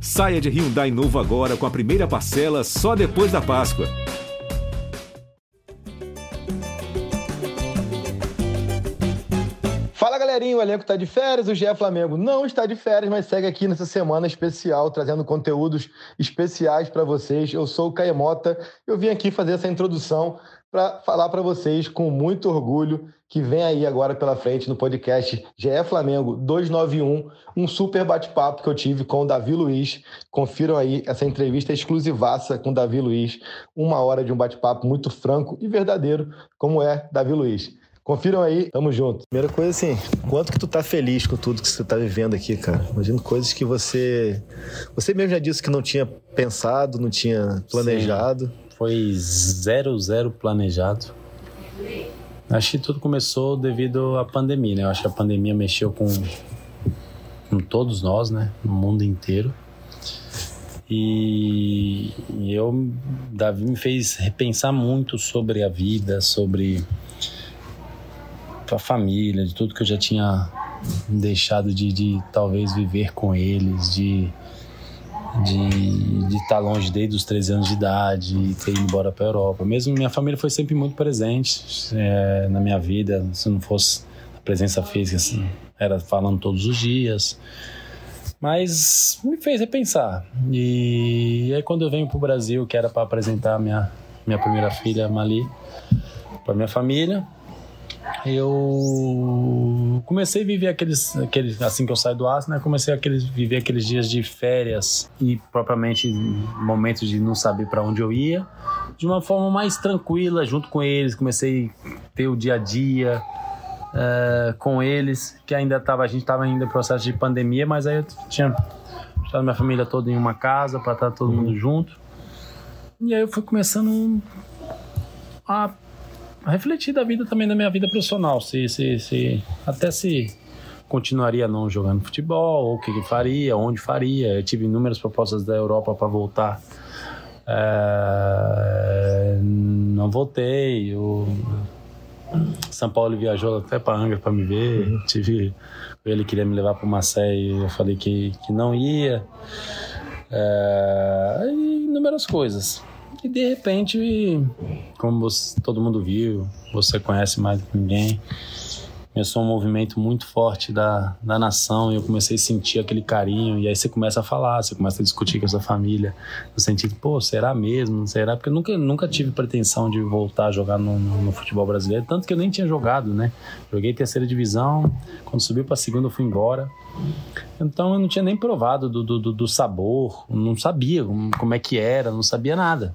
Saia de Hyundai novo agora com a primeira parcela só depois da Páscoa. Fala galerinha, o elenco está de férias, o GE Flamengo não está de férias, mas segue aqui nessa semana especial, trazendo conteúdos especiais para vocês. Eu sou o Caemota, eu vim aqui fazer essa introdução para falar para vocês com muito orgulho que vem aí agora pela frente no podcast GE Flamengo 291, um super bate-papo que eu tive com o Davi Luiz. Confiram aí essa entrevista exclusivaça com o Davi Luiz, uma hora de um bate-papo muito franco e verdadeiro, como é Davi Luiz. Confiram aí, tamo junto. Primeira coisa assim, quanto que tu tá feliz com tudo que você tá vivendo aqui, cara? Imagino coisas que você. Você mesmo já disse que não tinha pensado, não tinha planejado. Sim foi zero, zero planejado. Acho que tudo começou devido à pandemia, né? Eu acho que a pandemia mexeu com, com todos nós, né? No mundo inteiro. E, eu, Davi me fez repensar muito sobre a vida, sobre a família, de tudo que eu já tinha deixado de, de talvez viver com eles, de de estar tá longe desde os 13 anos de idade, ter ido embora para a Europa. Mesmo minha família foi sempre muito presente é, na minha vida, se não fosse a presença física, assim, era falando todos os dias. Mas me fez repensar. E aí quando eu venho para o Brasil, que era para apresentar minha minha primeira filha, Mali, para minha família, eu comecei a viver aqueles, aqueles assim que eu saio do aço, né? Comecei a aqueles, viver aqueles dias de férias e propriamente momentos de não saber para onde eu ia, de uma forma mais tranquila, junto com eles. Comecei a ter o dia a dia uh, com eles, que ainda tava, a gente estava ainda em processo de pandemia, mas aí eu tinha a minha família toda em uma casa para estar todo mundo junto. E aí eu fui começando a refletir da vida também da minha vida profissional, se, se, se até se continuaria não jogando futebol, ou o que, que faria, onde faria. Eu tive inúmeras propostas da Europa para voltar. É, não voltei. O São Paulo viajou até para Angra para me ver. Uhum. Tive ele queria me levar para Marseille, eu falei que, que não ia. É, e inúmeras coisas. E de repente, como você, todo mundo viu, você conhece mais do que ninguém, começou um movimento muito forte da, da nação e eu comecei a sentir aquele carinho. E aí você começa a falar, você começa a discutir com a sua família, no sentido, pô, será mesmo? Será? Porque eu nunca, nunca tive pretensão de voltar a jogar no, no, no futebol brasileiro, tanto que eu nem tinha jogado, né? Joguei terceira divisão, quando subiu para segunda eu fui embora. Então eu não tinha nem provado do, do, do sabor, não sabia como é que era, não sabia nada.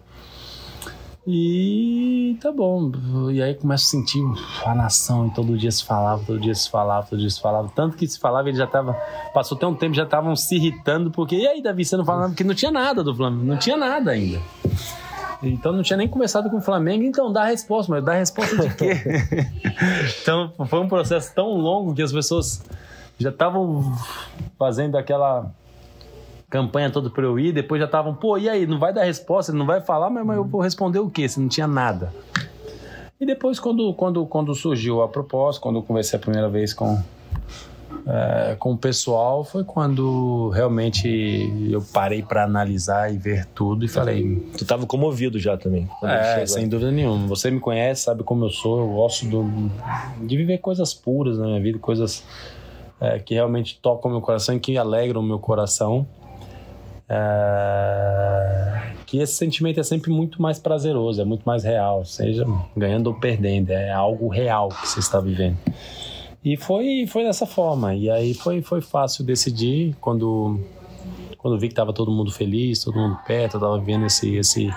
E tá bom. E aí começa a sentir a nação, e todo dia se falava, todo dia se falava, todo dia se falava. Tanto que se falava, ele já tava. Passou até um tempo, já estavam se irritando, porque. E aí, Davi, você não falava? Porque não tinha nada do Flamengo, não tinha nada ainda. Então não tinha nem começado com o Flamengo, então dá a resposta, mas dá a resposta de quê? então foi um processo tão longo que as pessoas já estavam fazendo aquela campanha toda para eu ir, depois já estavam, pô, e aí, não vai dar resposta, não vai falar, mas, eu vou responder o quê? Se não tinha nada. E depois, quando, quando, quando surgiu a proposta, quando eu conversei a primeira vez com, é, com o pessoal, foi quando realmente eu parei para analisar e ver tudo e falei. Tu estava comovido já também. É, sem dúvida nenhuma. Você me conhece, sabe como eu sou, eu gosto do, de viver coisas puras na minha vida, coisas é, que realmente tocam o meu coração e que alegram o meu coração. É, que esse sentimento é sempre muito mais prazeroso, é muito mais real, seja ganhando ou perdendo, é algo real que você está vivendo. E foi, foi dessa forma. E aí foi, foi fácil decidir quando, quando vi que estava todo mundo feliz, todo mundo perto, eu estava vendo esse, esse,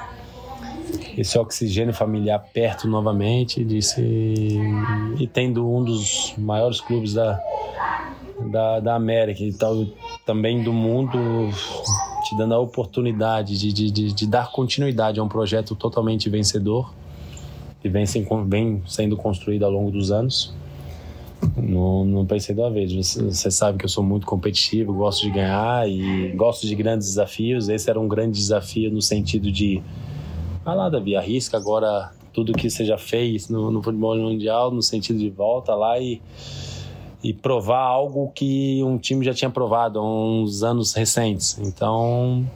esse oxigênio familiar perto novamente. Disse, e tendo um dos maiores clubes da, da, da América e tal, também do mundo te dando a oportunidade de, de, de, de dar continuidade a um projeto totalmente vencedor que vem, sem, vem sendo construído ao longo dos anos. Não, não pensei da vez. Você, sabe que eu sou muito competitivo, gosto de ganhar e gosto de grandes desafios. Esse era um grande desafio no sentido de, ah lá, Davi, arrisca agora tudo que você já fez no, no futebol mundial, no sentido de volta lá e e provar algo que um time já tinha provado há uns anos recentes. Então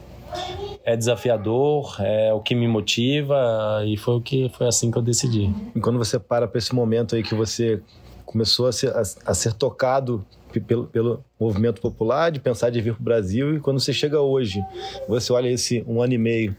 é desafiador, é o que me motiva e foi o que foi assim que eu decidi. E quando você para para esse momento aí que você começou a ser, a, a ser tocado pelo, pelo movimento popular, de pensar de vir para o Brasil. E quando você chega hoje, você olha esse um ano e meio,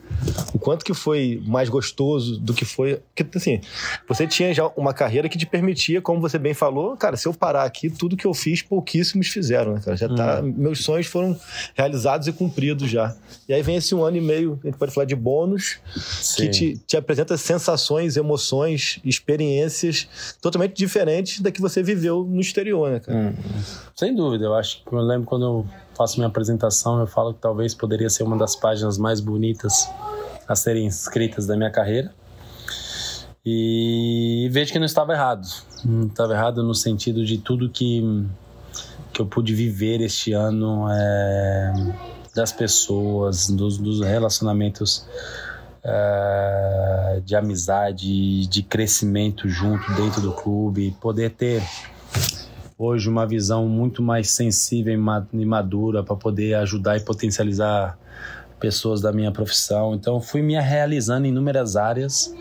o quanto que foi mais gostoso do que foi. Porque, assim, você tinha já uma carreira que te permitia, como você bem falou, cara, se eu parar aqui, tudo que eu fiz, pouquíssimos fizeram, né, cara? Já tá, hum. Meus sonhos foram realizados e cumpridos já. E aí vem esse um ano e meio, a gente pode falar de bônus, Sim. que te, te apresenta sensações, emoções, experiências totalmente diferentes da que você viveu no exterior, né, cara? Hum. Sem dúvida, eu acho que eu lembro quando eu faço minha apresentação, eu falo que talvez poderia ser uma das páginas mais bonitas a serem escritas da minha carreira. E vejo que não estava errado. Não estava errado no sentido de tudo que, que eu pude viver este ano, é, das pessoas, dos, dos relacionamentos é, de amizade, de crescimento junto dentro do clube, poder ter hoje uma visão muito mais sensível e madura para poder ajudar e potencializar pessoas da minha profissão. Então fui me realizando em inúmeras áreas,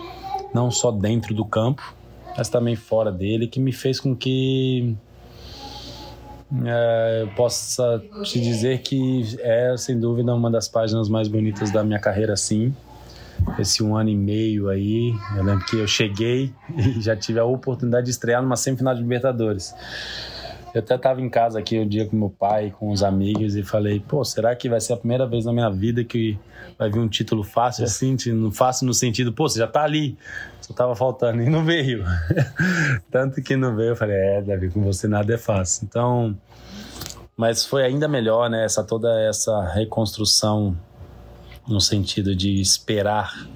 não só dentro do campo, mas também fora dele, que me fez com que é, eu possa te dizer que é sem dúvida uma das páginas mais bonitas da minha carreira, sim. Esse um ano e meio aí, eu lembro que eu cheguei e já tive a oportunidade de estrear numa semifinal de Libertadores. Eu até estava em casa aqui um dia com meu pai, com os amigos, e falei, pô, será que vai ser a primeira vez na minha vida que vai vir um título fácil assim? Não fácil no sentido, pô, você já tá ali, só tava faltando, e não veio. Tanto que não veio, eu falei, é, Davi, com você nada é fácil. Então, mas foi ainda melhor, né, essa toda essa reconstrução no sentido de esperar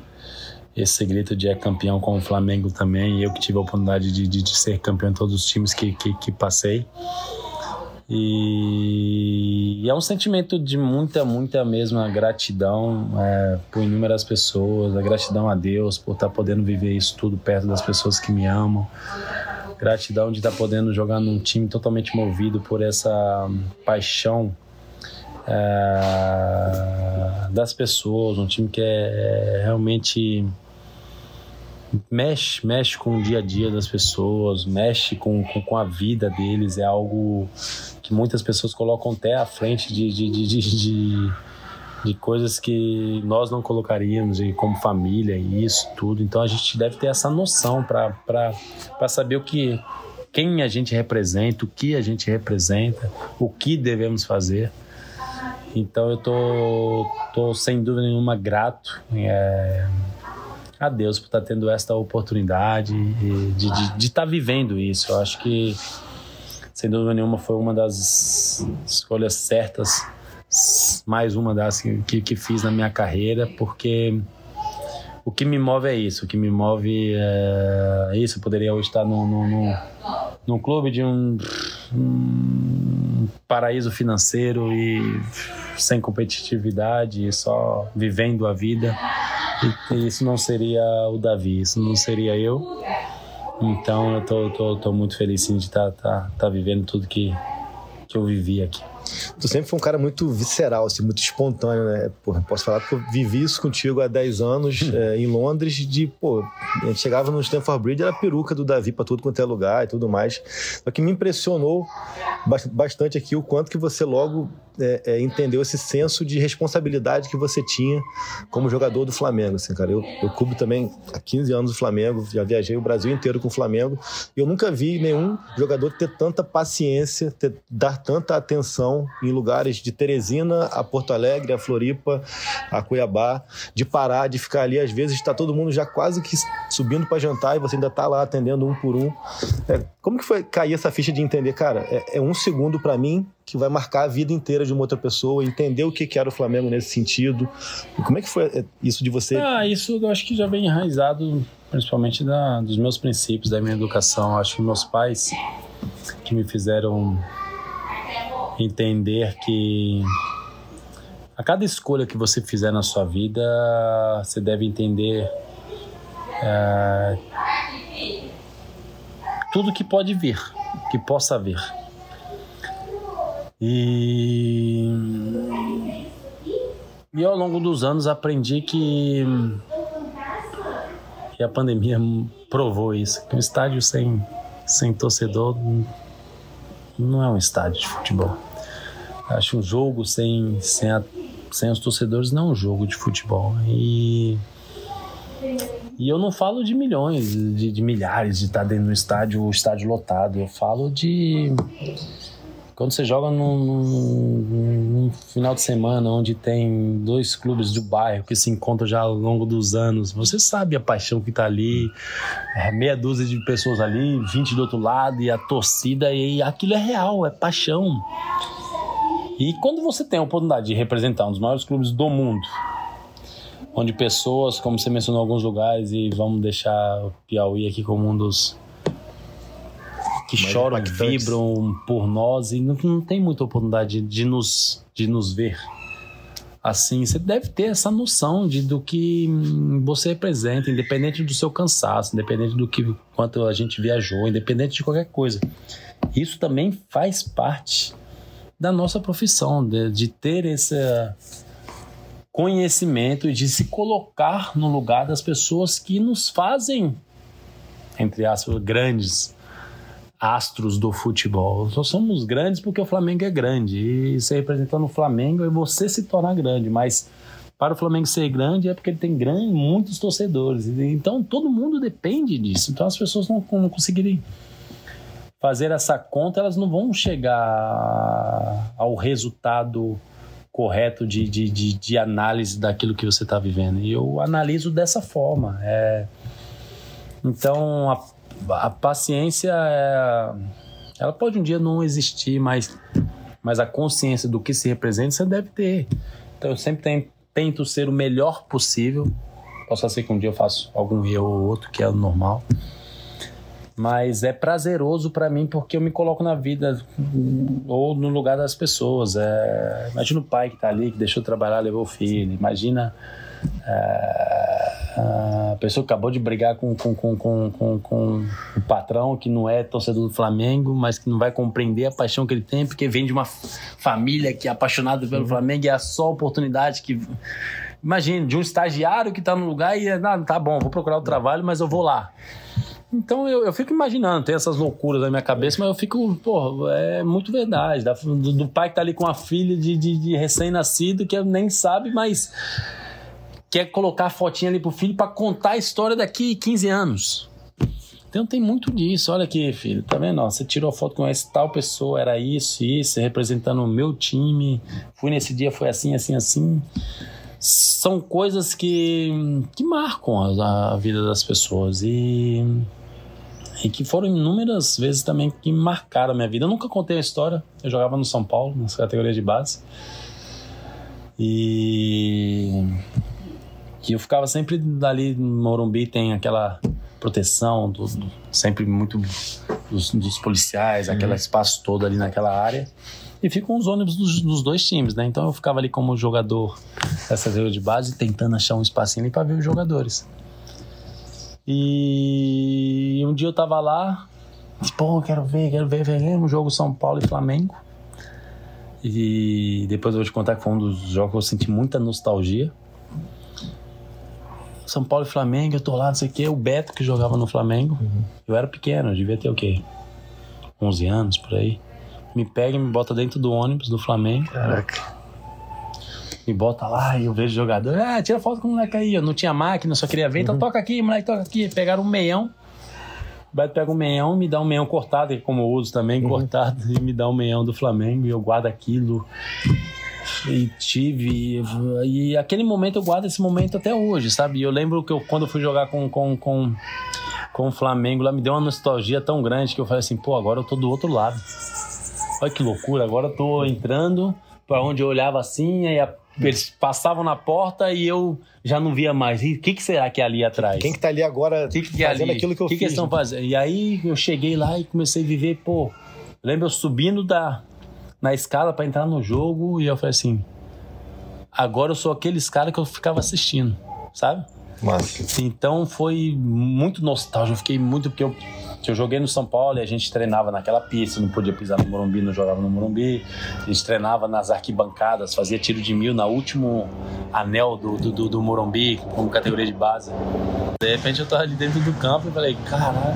esse grito de é campeão com o Flamengo também. Eu que tive a oportunidade de, de, de ser campeão em todos os times que, que, que passei. E, é um sentimento de muita, muita mesma gratidão é, por inúmeras pessoas, a gratidão a Deus por estar tá podendo viver isso tudo perto das pessoas que me amam. Gratidão de estar tá podendo jogar num time totalmente movido por essa paixão é, das pessoas, um time que é, é realmente mexe, mexe com o dia a dia das pessoas, mexe com, com, com, a vida deles, é algo que muitas pessoas colocam até à frente de, de, de, de, de coisas que nós não colocaríamos, como família e isso tudo. Então a gente deve ter essa noção para saber o que quem a gente representa, o que a gente representa, o que devemos fazer. Então eu tô, tô sem dúvida nenhuma grato. É, a Deus por estar tá tendo esta oportunidade de estar de, de tá vivendo isso. Eu acho que, sem dúvida nenhuma, foi uma das escolhas certas, mais uma das que, que fiz na minha carreira, porque o que me move é isso. O que me move é isso. Eu poderia hoje estar num, num, num clube de um, um paraíso financeiro e sem competitividade, só vivendo a vida. E isso não seria o Davi, isso não seria eu. Então eu tô, tô, tô muito feliz sim, de estar tá, tá, tá vivendo tudo que, que eu vivi aqui. Tu sempre foi um cara muito visceral, assim, muito espontâneo, né? Porra, posso falar que eu vivi isso contigo há 10 anos é, em Londres, de, pô, a gente chegava no Stanford Bridge, era peruca do Davi pra tudo quanto é lugar e tudo mais. Só que me impressionou bastante aqui o quanto que você logo é, é, entendeu esse senso de responsabilidade que você tinha como jogador do Flamengo, assim, cara. Eu, eu cubro também há 15 anos o Flamengo, já viajei o Brasil inteiro com o Flamengo, e eu nunca vi nenhum jogador ter tanta paciência, ter, dar tanta atenção em lugares de Teresina a Porto Alegre, a Floripa, a Cuiabá, de parar, de ficar ali, às vezes está todo mundo já quase que subindo para jantar e você ainda está lá atendendo um por um. É, como que foi cair essa ficha de entender, cara, é, é um segundo para mim que vai marcar a vida inteira de uma outra pessoa, entender o que, que era o Flamengo nesse sentido. Como é que foi é, isso de você? Ah, isso eu acho que já vem enraizado, principalmente da, dos meus princípios, da minha educação. Acho que meus pais que me fizeram entender que a cada escolha que você fizer na sua vida, você deve entender é, tudo que pode vir, que possa vir. E, e ao longo dos anos aprendi que, que a pandemia provou isso, que um estádio sem, sem torcedor não é um estádio de futebol. Acho um jogo sem, sem, a, sem os torcedores não é um jogo de futebol. E, e eu não falo de milhões, de, de milhares de estar dentro do estádio, o estádio lotado. Eu falo de quando você joga num, num, num, final de semana onde tem dois clubes do bairro que se encontram já ao longo dos anos, você sabe a paixão que tá ali, é meia dúzia de pessoas ali, 20 do outro lado e a torcida, e aquilo é real, é paixão. E quando você tem a oportunidade de representar um dos maiores clubes do mundo, onde pessoas, como você mencionou em alguns lugares, e vamos deixar o Piauí aqui como um dos que Mais choram, impactantes. vibram por nós e não, não tem muita oportunidade de nos, de nos ver assim, você deve ter essa noção de do que você representa, independente do seu cansaço, independente do que quanto a gente viajou, independente de qualquer coisa. Isso também faz parte da nossa profissão, de, de ter esse conhecimento e de se colocar no lugar das pessoas que nos fazem, entre aspas, grandes astros do futebol. Só somos grandes porque o Flamengo é grande. E você representando o Flamengo é você se tornar grande. Mas para o Flamengo ser grande é porque ele tem grande, muitos torcedores. Então todo mundo depende disso. Então as pessoas não, não conseguirem fazer essa conta, elas não vão chegar ao resultado correto de, de, de, de análise daquilo que você está vivendo. E eu analiso dessa forma. É... Então, a a paciência é, ela pode um dia não existir, mas, mas a consciência do que se representa você deve ter. Então eu sempre tento ser o melhor possível. Posso ser que um dia eu faço algum erro ou outro, que é o normal. Mas é prazeroso para mim porque eu me coloco na vida ou no lugar das pessoas. É, imagina o pai que tá ali, que deixou de trabalhar, levou o filho. Imagina. É, a pessoa acabou de brigar com, com, com, com, com, o patrão que não é torcedor do Flamengo, mas que não vai compreender a paixão que ele tem, porque vem de uma família que é apaixonada pelo uhum. Flamengo e é só oportunidade que. Imagine, de um estagiário que está no lugar e, ah, tá bom, vou procurar o trabalho, mas eu vou lá. Então eu, eu fico imaginando, tem essas loucuras na minha cabeça, mas eu fico, pô, é muito verdade. do, do, pai que tá ali com a filha de, de, de recém-nascido que nem sabe, mas quer colocar a fotinha ali pro filho para contar a história daqui 15 anos. Então tem muito disso. Olha aqui, filho, tá vendo? Você tirou a foto com essa tal pessoa, era isso, isso, representando o meu time. Fui nesse dia, foi assim, assim, assim. São coisas que, que marcam a, a vida das pessoas e, e que foram inúmeras vezes também que marcaram a minha vida. Eu nunca contei a história. Eu jogava no São Paulo, nas categorias de base. E que eu ficava sempre dali no Morumbi, tem aquela proteção, do, do sempre muito dos, dos policiais, uhum. aquele espaço todo ali naquela área. E ficam os ônibus dos, dos, dois times, né? Então eu ficava ali como jogador dessa zero de base, tentando achar um espacinho ali para ver os jogadores. E um dia eu tava lá, pô, quero ver, quero ver, ver um jogo São Paulo e Flamengo. E depois eu vou te contar que foi um dos jogos que eu senti muita nostalgia. São Paulo e Flamengo, eu tô lá, não sei o quê. O Beto que jogava no Flamengo, uhum. eu era pequeno, eu devia ter o quê? 11 anos por aí. Me pega e me bota dentro do ônibus do Flamengo. Caraca. Me bota lá e eu vejo o jogador. Ah, tira foto com o moleque aí. Eu não tinha máquina, só queria ver. Então uhum. Toca aqui, moleque, toca aqui. Pegaram um meião. O Beto pega um meião, me dá um meião cortado, como eu uso também, uhum. cortado, e me dá um meião do Flamengo. E eu guardo aquilo e tive. E aquele momento eu guardo esse momento até hoje, sabe? Eu lembro que eu, quando eu fui jogar com, com, com, com o Flamengo, lá me deu uma nostalgia tão grande que eu falei assim, pô, agora eu tô do outro lado. Olha que loucura, agora eu tô entrando para onde eu olhava assim, aí a, eles passavam na porta e eu já não via mais. E o que, que será que é ali atrás? Quem que tá ali agora que que é fazendo ali? aquilo que eu que fiz? O que eles estão fazendo? E aí eu cheguei lá e comecei a viver, pô, lembro eu subindo da, na escala para entrar no jogo e eu falei assim: agora eu sou aqueles caras que eu ficava assistindo, sabe? Massa. Então foi muito nostálgico, eu fiquei muito porque eu Eu joguei no São Paulo e a gente treinava naquela pista, não podia pisar no Morumbi, não jogava no Morumbi. A gente treinava nas arquibancadas, fazia tiro de mil na último anel do, do, do Morumbi, como categoria de base. De repente eu tava ali dentro do campo e falei, caraca,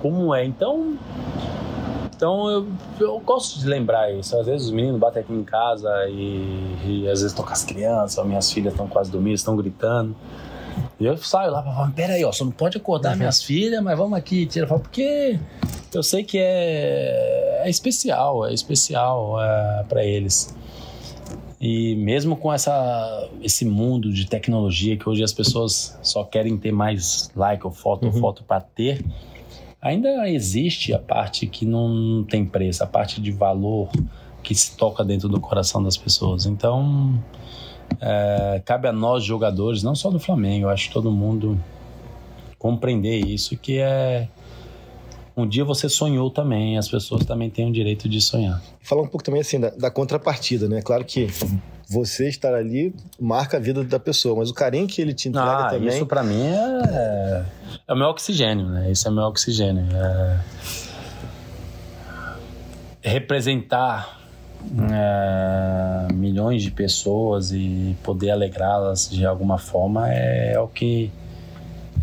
como é? Então, então eu, eu gosto de lembrar isso. Às vezes os meninos batem aqui em casa e, e às vezes estão com as crianças, minhas filhas estão quase dormindo, estão gritando. E eu saio lá, falar, peraí, ó, você não pode acordar uhum. minhas filhas, mas vamos aqui, tira, porque eu sei que é, é especial, é especial é, para eles. E mesmo com essa, esse mundo de tecnologia que hoje as pessoas só querem ter mais like ou foto uhum. ou foto para ter, ainda existe a parte que não tem preço, a parte de valor que se toca dentro do coração das pessoas. Então, é, cabe a nós jogadores, não só do Flamengo, eu acho todo mundo compreender isso, que é um dia você sonhou também, as pessoas também têm o direito de sonhar. Falar um pouco também assim da, da, contrapartida, né? Claro que você estar ali marca a vida da pessoa, mas o carinho que ele te entrega ah, também. Isso para mim é, é o meu oxigênio, né? Isso é o meu oxigênio. É... Representar é, milhões de pessoas e poder alegrá-las de alguma forma é, é, o que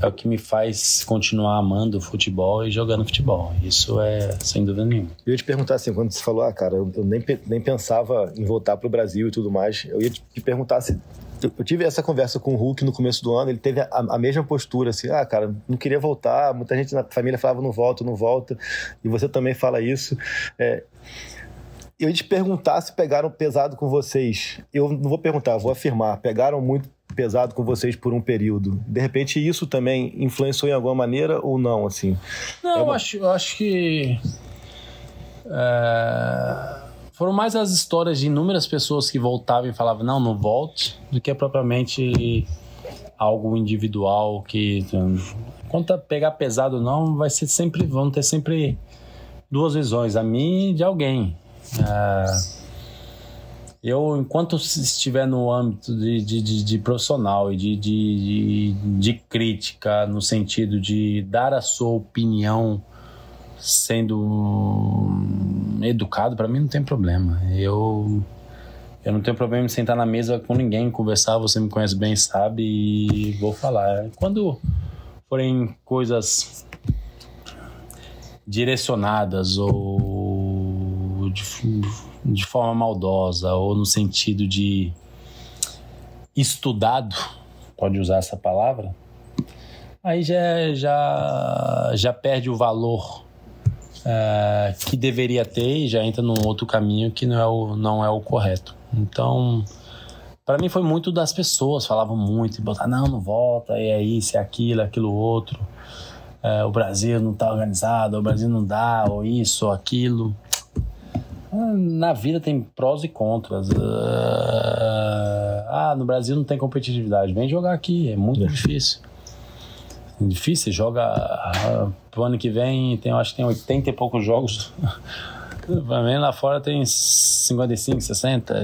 é o que me faz continuar amando futebol e jogando futebol. Isso é sem dúvida nenhuma. Eu ia te perguntar assim, quando você falou, ah, cara, eu nem, nem pensava em voltar para o Brasil e tudo mais, eu ia te perguntar se eu tive essa conversa com o Hulk no começo do ano, ele teve a, a, mesma postura, assim, ah, cara, não queria voltar, muita gente na família falava não volta, não volta, e você também fala isso. É, eu ia te perguntar se pegaram pesado com vocês. Eu não vou perguntar, vou afirmar. Pegaram muito pesado com vocês por um período. De repente, isso também influenciou em alguma maneira ou não, assim? Não, é uma... acho, acho que... É... Foram mais as histórias de inúmeras pessoas que voltavam e falavam, não, não volte, do que propriamente algo individual que... Quanto pegar pesado ou não, vai ser sempre... Vão ter sempre duas visões, a mim e de alguém. É, eu, enquanto estiver no âmbito de, de, de, de profissional e de, de, de, crítica, no sentido de dar a sua opinião sendo educado, para mim não tem problema. Eu, eu não tenho problema em sentar na mesa com ninguém, conversar, você me conhece bem, sabe, e vou falar. Quando forem coisas direcionadas ou de forma maldosa ou no sentido de estudado, pode usar essa palavra, aí já, já, já perde o valor é, que deveria ter e já entra num outro caminho que não é o, não é o correto. Então, para mim foi muito das pessoas, falavam muito, e botar, não, não volta, é isso, é aquilo, é aquilo outro. É, o Brasil não está organizado, o Brasil não dá, ou isso, ou aquilo. Na vida tem prós e contras. Ah, no Brasil não tem competitividade. Vem jogar aqui, é muito é. difícil. É difícil, joga ah, pro ano que vem, tem, acho que tem 80 e poucos jogos. lá fora tem 55, 60.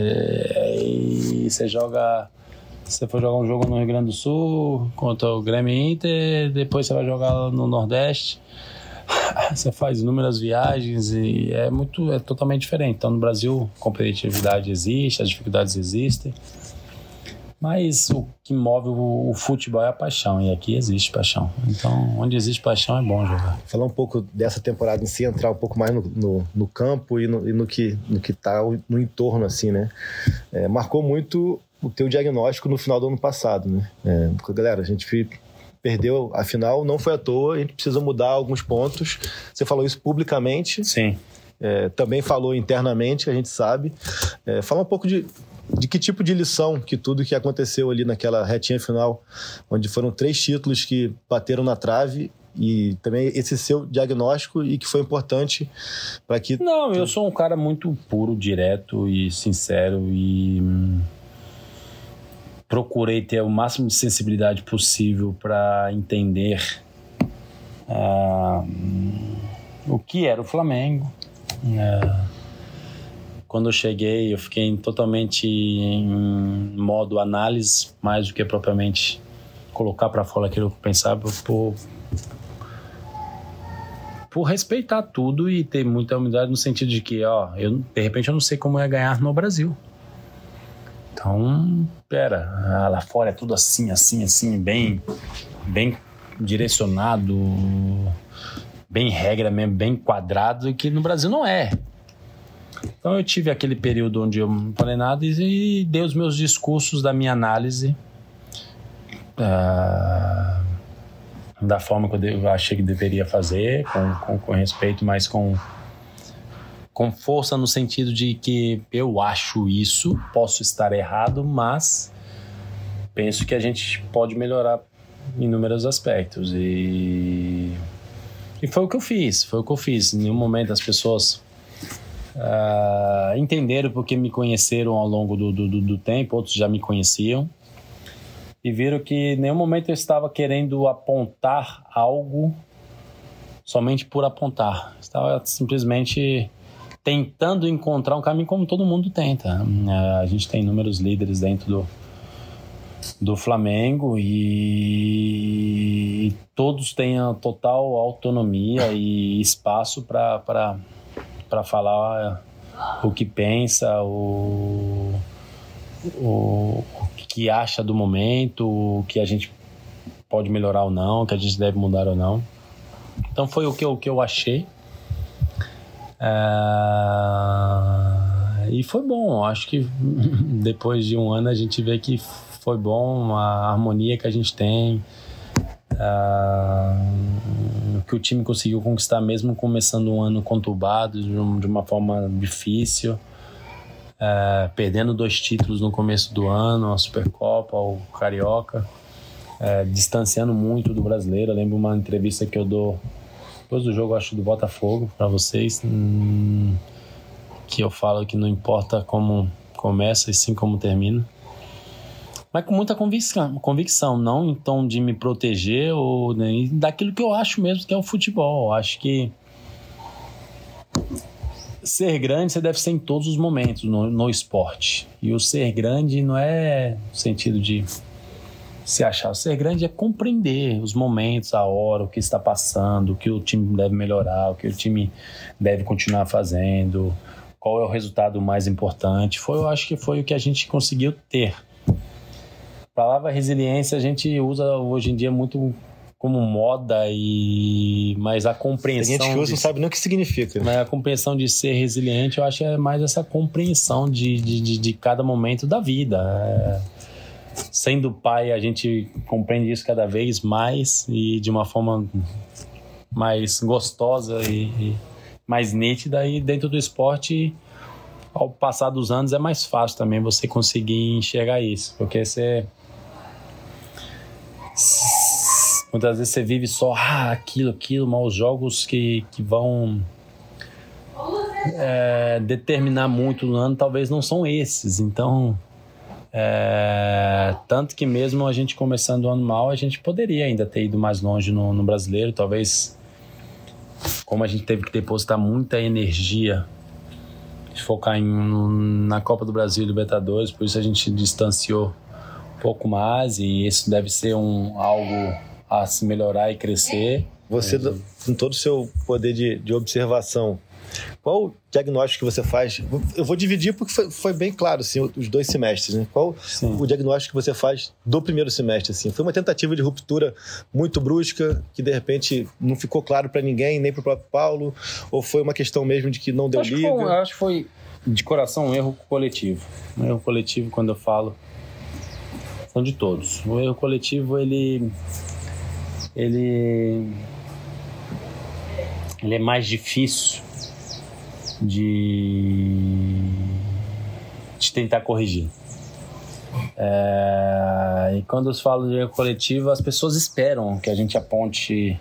E você joga. Você for jogar um jogo no Rio Grande do Sul contra o Grêmio Inter, depois você vai jogar no Nordeste você faz inúmeras viagens e é muito, é totalmente diferente. Então, no Brasil, competitividade existe, as dificuldades existem, mas o que move o, o, futebol é a paixão, e aqui existe paixão. Então, onde existe paixão é bom jogar. Falar um pouco dessa temporada em si, entrar um pouco mais no, no, no campo e no, e no que no que está no entorno, assim, né? É, marcou muito o teu diagnóstico no final do ano passado, né? É, galera, a gente perdeu a final, não foi à toa, a gente precisa mudar alguns pontos. Você falou isso publicamente. Sim. É, também falou internamente, a gente sabe. É, fala um pouco de, de que tipo de lição que tudo que aconteceu ali naquela retinha final, onde foram três títulos que bateram na trave e também esse seu diagnóstico e que foi importante para que. Não, eu sou um cara muito puro, direto e sincero e hum, procurei ter o máximo de sensibilidade possível para entender uh, o que era o Flamengo. Uh, quando eu cheguei, eu fiquei totalmente em modo análise, mais do que propriamente colocar para fora aquilo que eu pensava. Por, por respeitar tudo e ter muita humildade no sentido de que, ó, eu, de repente eu não sei como é ganhar no Brasil. Então, pera, ah, lá fora é tudo assim, assim, assim, bem, bem direcionado, bem regra mesmo, bem quadrado, que no Brasil não é. Então eu tive aquele período onde eu não falei nada e, dei os meus discursos da minha análise uh, da forma que eu achei que deveria fazer, com, com, com respeito, mas com com força no sentido de que eu acho isso, posso estar errado, mas penso que a gente pode melhorar em inúmeros aspectos e e foi o que eu fiz, foi o que eu fiz. Em nenhum momento as pessoas uh, entenderam porque me conheceram ao longo do, do, do tempo, outros já me conheciam e viram que em nenhum momento eu estava querendo apontar algo somente por apontar. Estava simplesmente tentando encontrar um caminho como todo mundo tenta. É, a gente tem inúmeros líderes dentro do, do Flamengo e todos têm a total autonomia e espaço para falar o que pensa, o, o, o que acha do momento, o que a gente pode melhorar ou não, o que a gente deve mudar ou não. Então foi o que o que eu achei. É... E foi bom, acho que depois de um ano a gente vê que foi bom a harmonia que a gente tem, é... que o time conseguiu conquistar mesmo começando um ano conturbado, de, uma forma difícil, é... perdendo dois títulos no começo do ano, a Supercopa, o Carioca, distanciando muito do brasileiro. Eu lembro uma entrevista que eu dou depois do jogo, acho, do Botafogo, para vocês, hum, que eu falo que não importa como começa e sim como termina. Mas com muita convicção, convicção não em tom de me proteger ou né, daquilo que eu acho mesmo que é o futebol. Acho que ser grande você deve ser em todos os momentos no, no esporte. E o ser grande não é no sentido de se achar ser grande é compreender os momentos, a hora, o que está passando, o que o time deve melhorar, o que o time deve continuar fazendo, qual é o resultado mais importante. Foi, eu acho que foi o que a gente conseguiu ter. A palavra resiliência a gente usa hoje em dia muito como moda e mas a compreensão Tem gente que usa de, não sabe nem o que significa mas a compreensão de ser resiliente eu acho que é mais essa compreensão de, de, de, de cada momento da vida é sendo pai, a gente compreende isso cada vez mais e de uma forma mais gostosa e, e mais nítida. E dentro do esporte, ao passar dos anos, é mais fácil também você conseguir enxergar isso, porque você. Muitas vezes você vive só ah, aquilo, aquilo, mas os jogos que, que vão é, determinar muito no ano talvez não são esses. Então, é, tanto que mesmo a gente começando o ano mal, a gente poderia ainda ter ido mais longe no, no brasileiro. Talvez, como a gente teve que depositar muita energia, focar em, na Copa do Brasil e Libertadores, por isso a gente distanciou um pouco mais e isso deve ser um algo a se melhorar e crescer. Você, com todo o seu poder de, de observação, qual o diagnóstico que você faz? Eu vou dividir porque foi, foi bem claro, assim, os dois semestres, né? Qual Sim. o diagnóstico que você faz do primeiro semestre, assim? Foi uma tentativa de ruptura muito brusca, que de repente não ficou claro para ninguém, nem para o próprio Paulo? Ou foi uma questão mesmo de que não deu acho liga? Que foi, acho que foi, de coração, um erro coletivo. Um erro coletivo, quando eu falo, são de todos. O erro coletivo, ele... Ele... Ele é mais difícil de, de tentar corrigir. É, e quando eu falo de erro coletivo, as pessoas esperam que a gente aponte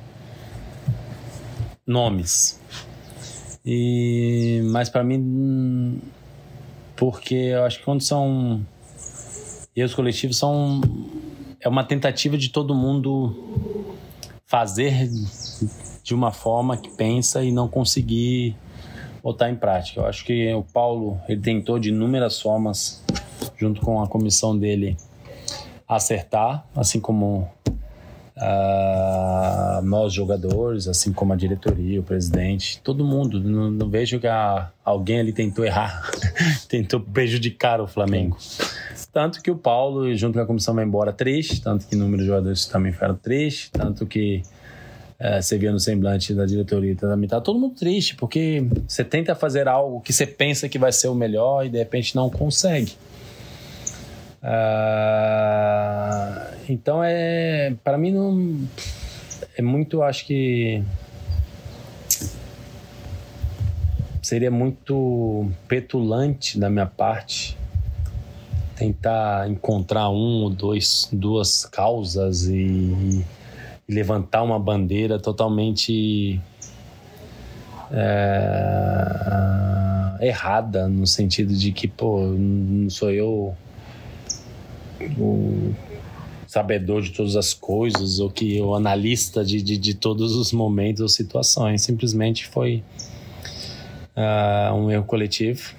nomes. E, mas para mim, porque eu acho que quando são erros coletivos são é uma tentativa de todo mundo fazer de uma forma que pensa e não conseguir botar em prática. Eu acho que o Paulo ele tentou de inúmeras formas, junto com a comissão dele, acertar, assim como Uh, nós jogadores, assim como a diretoria, o presidente, todo mundo. Não, não vejo que a, alguém ali tentou errar, tentou prejudicar o Flamengo. Tanto que o Paulo, junto com a comissão, vai embora triste, tanto que o número de jogadores também ficaram triste, tanto que é, você via no semblante da diretoria também tá todo mundo triste, porque você tenta fazer algo que você pensa que vai ser o melhor e de repente não consegue. Uh, então é para mim não é muito acho que seria muito petulante da minha parte tentar encontrar um ou dois duas causas e, e levantar uma bandeira totalmente é, errada no sentido de que pô não sou eu o sabedor de todas as coisas ou que o analista de, de, de todos os momentos ou situações. Simplesmente foi uh, um erro coletivo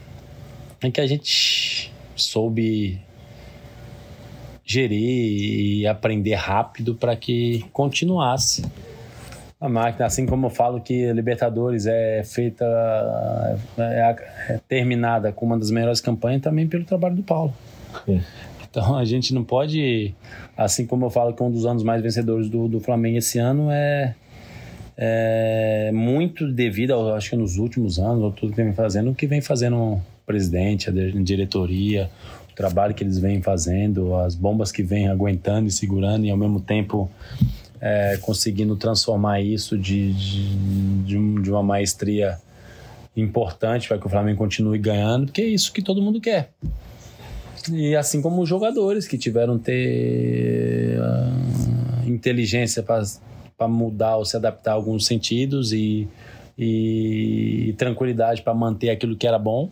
em que a gente soube gerir e aprender rápido para que continuasse a máquina. Assim como eu falo que a Libertadores é feita, é, é terminada com uma das melhores campanhas também pelo trabalho do Paulo. Sim. Então a gente não pode, assim como eu falo que um dos anos mais vencedores do, do Flamengo esse ano é, é muito devido, ao, acho que nos últimos anos, tudo que vem fazendo, o que vem fazendo o presidente, a diretoria, o trabalho que eles vêm fazendo, as bombas que vêm aguentando e segurando e ao mesmo tempo é, conseguindo transformar isso de, de, de, uma maestria importante para que o Flamengo continue ganhando, porque é isso que todo mundo quer. E assim como os jogadores que tiveram ter uh, inteligência para mudar ou se adaptar a alguns sentidos e, e, e tranquilidade para manter aquilo que era bom.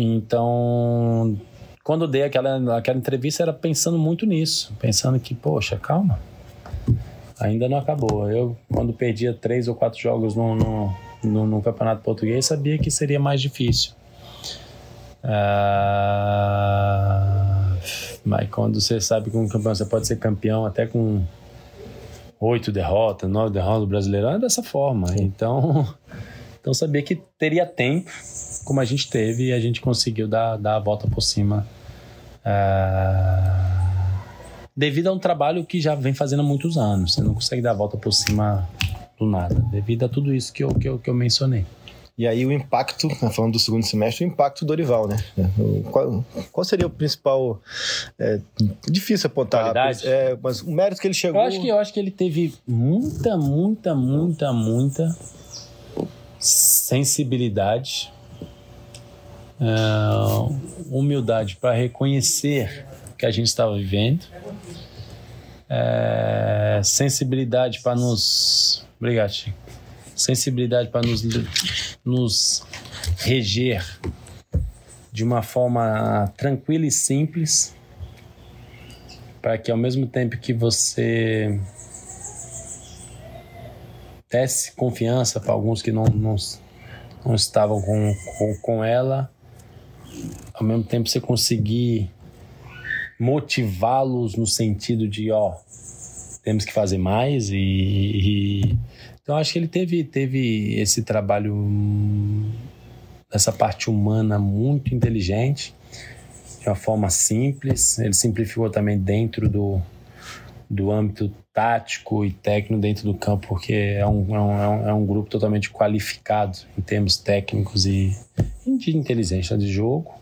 Então, quando dei aquela, aquela entrevista, era pensando muito nisso, pensando que, poxa, calma, ainda não acabou. Eu, quando perdia três ou quatro jogos no, no, no, no Campeonato Português, sabia que seria mais difícil. Ah, mas quando você sabe que um campeão você pode ser campeão até com oito derrotas, nove derrotas do Brasileirão, é dessa forma. Então, então sabia que teria tempo, como a gente teve, e a gente conseguiu dar, dar a volta por cima. Ah, devido a um trabalho que já vem fazendo há muitos anos. Você não consegue dar a volta por cima do nada, devido a tudo isso que eu, que eu, que eu mencionei. E aí o impacto, né, falando do segundo semestre, o impacto do Dorival, né? Qual, qual seria o principal... É, difícil apontar. É, mas o mérito que ele chegou... Eu acho que, eu acho que ele teve muita, muita, muita, muita sensibilidade, uh, humildade para reconhecer que a gente estava vivendo, uh, sensibilidade para nos... Obrigado, Chico. Sensibilidade para nos, nos reger de uma forma tranquila e simples, para que ao mesmo tempo que você desse confiança para alguns que não, não, não estavam com, com, com ela, ao mesmo tempo você conseguir motivá-los no sentido de, ó, temos que fazer mais e, e então acho que ele teve, teve esse trabalho, essa parte humana muito inteligente, de uma forma simples. Ele simplificou também dentro do, do âmbito tático e técnico dentro do campo, porque é um, é um, é um grupo totalmente qualificado em termos técnicos e de inteligência de jogo.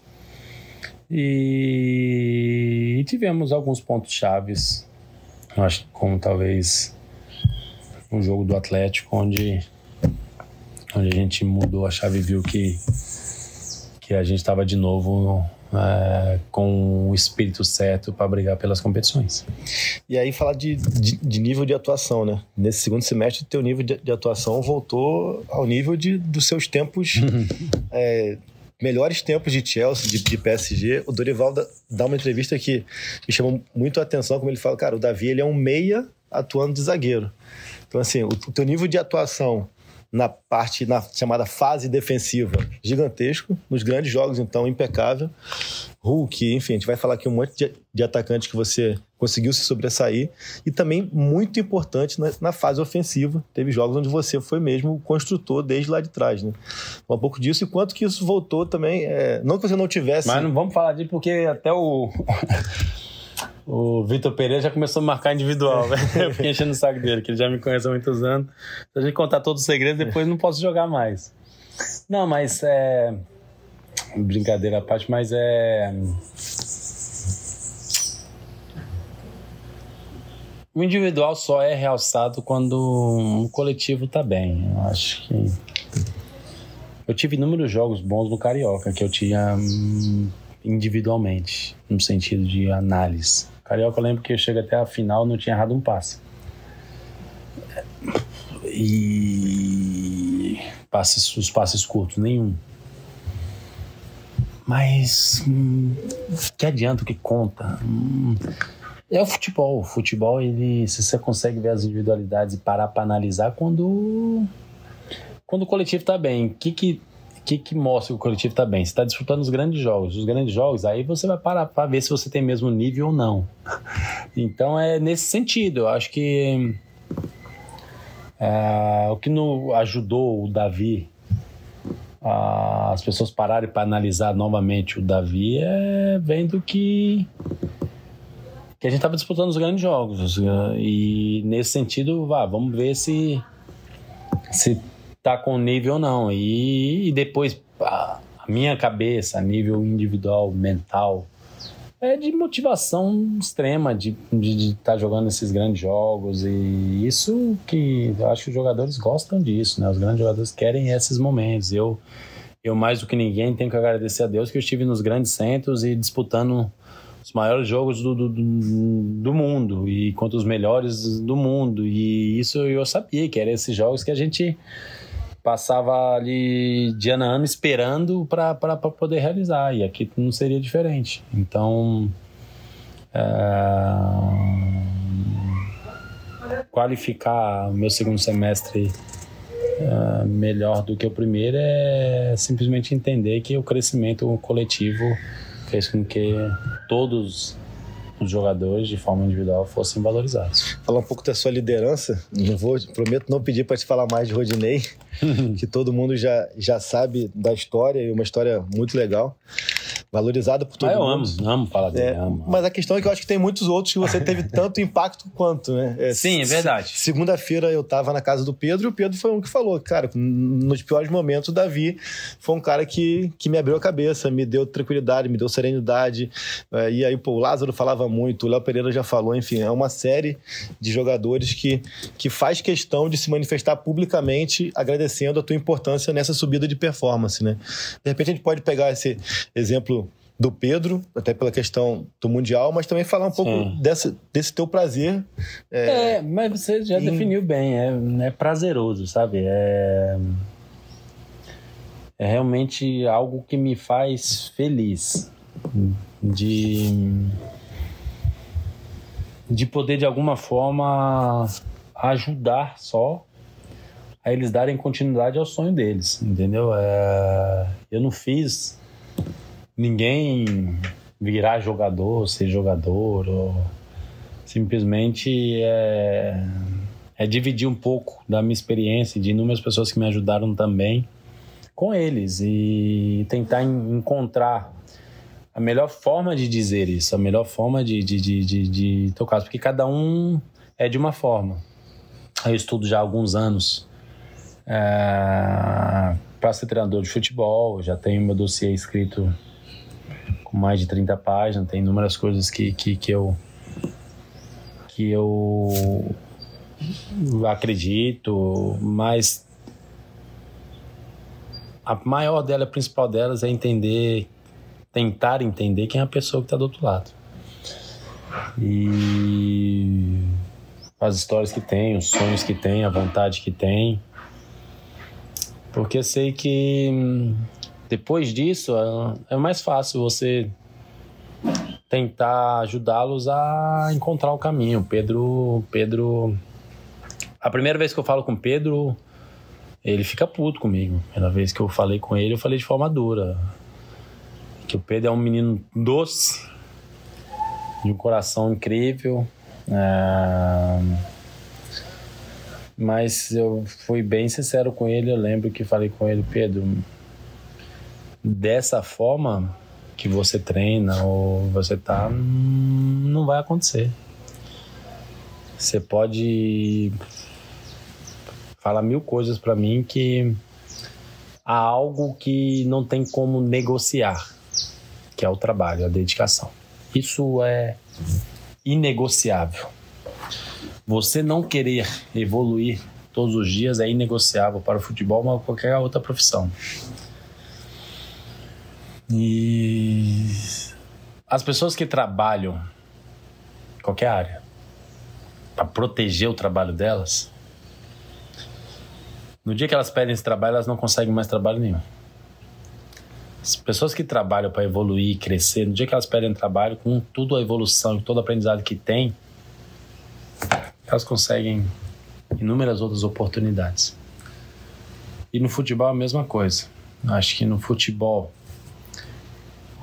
E, e tivemos alguns pontos chaves, acho como talvez um jogo do Atlético onde, onde a gente mudou a chave e viu que, que a gente estava de novo é, com o espírito certo para brigar pelas competições. E aí falar de, de, de, nível de atuação, né? Nesse segundo semestre, teu nível de, de atuação voltou ao nível de, dos seus tempos, é, melhores tempos de Chelsea, de, de PSG. O Dorival dá, dá, uma entrevista que me chamou muito a atenção, como ele fala, cara, o Davi ele é um meia atuando de zagueiro. Então, assim, o, o teu nível de atuação na parte, na chamada fase defensiva, gigantesco. Nos grandes jogos, então, impecável. Hulk, enfim, a gente vai falar aqui um monte de, de atacantes que você conseguiu se sobressair e também muito importante na, na, fase ofensiva. Teve jogos onde você foi mesmo o construtor desde lá de trás, né? Um pouco disso e quanto que isso voltou também. É, não que você não tivesse. Mas não vamos falar disso porque até o. o Vitor Pereira já começou a marcar individual, velho. Eu fiquei enchendo o saco dele, que ele já me conhece há muitos anos. Se a gente contar todos os segredos, depois não posso jogar mais. Não, mas é. Brincadeira à parte, mas é. O individual só é realçado quando o coletivo tá bem. Eu acho que. Eu tive inúmeros jogos bons no Carioca que eu tinha hum, individualmente, no sentido de análise. Carioca, eu lembro que eu cheguei até a final não tinha errado um passe. E passes, os passes curtos, nenhum. Mas hum, que adianta o que conta? Hum, é o futebol. O futebol, ele, se você consegue ver as individualidades e parar para analisar quando quando o coletivo está bem. O que que, que que mostra que o coletivo está bem? Você está disputando os grandes jogos. Os grandes jogos, aí você vai parar para ver se você tem mesmo nível ou não. Então é nesse sentido. Eu acho que é, o que no, ajudou o Davi as pessoas pararem para analisar novamente o Davi é vendo que que a gente estava disputando os grandes jogos. E nesse sentido, vá, vamos ver se se tá com nível ou não. E, e depois a, minha cabeça, a nível individual, mental, é de motivação extrema de estar tá jogando esses grandes jogos. E isso que eu acho que os jogadores gostam disso, né? Os grandes jogadores querem esses momentos. Eu, eu mais do que ninguém, tenho que agradecer a Deus que eu estive nos grandes centros e disputando os maiores jogos do, do, do, mundo e contra os melhores do mundo. E isso eu sabia que eram esses jogos que a gente passava ali de ano a ano esperando para poder realizar. E aqui não seria diferente. Então. É... Qualificar o meu segundo semestre é, melhor do que o primeiro é simplesmente entender que o crescimento coletivo fez com que todos os jogadores de forma individual fossem valorizados. Falar um pouco da sua liderança, não vou, prometo não pedir para te falar mais de Rodinei, que todo mundo já, já sabe da história e uma história muito legal valorizada por todo ah, eu mundo. amo, amo falar dele. É, amo. Mas a questão é que eu acho que tem muitos outros que você teve tanto impacto quanto, né? É, Sim, é verdade. Segunda-feira eu tava na casa do Pedro e o Pedro foi um que falou, cara, nos piores momentos o Davi foi um cara que, que me abriu a cabeça, me deu tranquilidade, me deu serenidade. É, e aí, pô, o Lázaro falava muito, o Léo Pereira já falou, enfim, é uma série de jogadores que, que faz questão de se manifestar publicamente agradecendo a tua importância nessa subida de performance, né? De repente a gente pode pegar esse exemplo do Pedro, até pela questão do Mundial, mas também falar um pouco desse, desse teu prazer. É, é mas você já em... definiu bem, é, é prazeroso, sabe? É, é realmente algo que me faz feliz de, de poder, de alguma forma, ajudar só a eles darem continuidade ao sonho deles, entendeu? É, eu não fiz ninguém virar jogador, ser jogador, ou simplesmente é, é dividir um pouco da minha experiência de inúmeras pessoas que me ajudaram também com eles e tentar encontrar a melhor forma de dizer isso, a melhor forma de, de, de, de, de tocar, porque cada um é de uma forma. Eu estudo já há alguns anos é, para ser treinador de futebol, já tenho meu dossiê escrito com mais de 30 páginas, tem inúmeras coisas que, que, que eu que eu acredito, mas a maior dela, a principal delas é entender, tentar entender quem é a pessoa que está do outro lado. E as histórias que tem, os sonhos que tem, a vontade que tem. Porque eu sei que depois disso, é, é mais fácil você tentar ajudá-los a encontrar o caminho. Pedro, Pedro, a primeira vez que eu falo com Pedro, ele fica puto comigo. Primeira vez que eu falei com ele, eu falei de forma dura. Que o Pedro é um menino doce de um coração incrível. Ah, mas eu fui bem sincero com ele. Eu lembro que falei com ele, Pedro, dessa forma que você treina ou você tá, não vai acontecer. Você pode falar mil coisas para mim que há algo que não tem como negociar, que é o trabalho, a dedicação. Isso é inegociável. Você não querer evoluir todos os dias é inegociável para o futebol, mas qualquer outra profissão. E as pessoas que trabalham qualquer área para proteger o trabalho delas, no dia que elas pedem esse trabalho, elas não conseguem mais trabalho nenhum. As pessoas que trabalham para evoluir, crescer, no dia que elas pedem trabalho, com tudo a evolução, todo o aprendizado que tem, elas conseguem inúmeras outras oportunidades. E no futebol é a mesma coisa. Acho que no futebol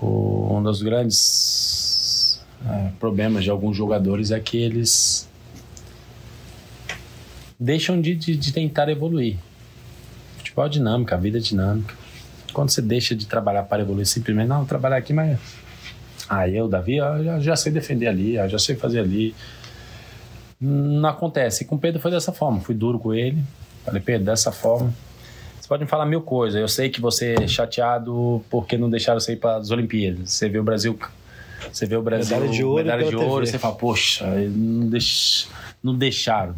o, um dos grandes é, problemas de alguns jogadores é que eles deixam de, de, de tentar evoluir. Futebol é dinâmica, a vida é dinâmica. Quando você deixa de trabalhar para evoluir, simplesmente, não, trabalhar aqui, mas. Ah, eu, Davi, eu já, já sei defender ali, eu já sei fazer ali não acontece. E com o Pedro foi dessa forma. Fui duro com ele. Falei, Pedro, dessa forma. Você pode me falar mil coisas. Eu sei que você é chateado porque não deixaram você ir para as Olimpíadas. Você vê o Brasil. Você vê o Brasil. Medalha de ouro. Medalha de ouro. Você fala, poxa, não, deix, não deixaram.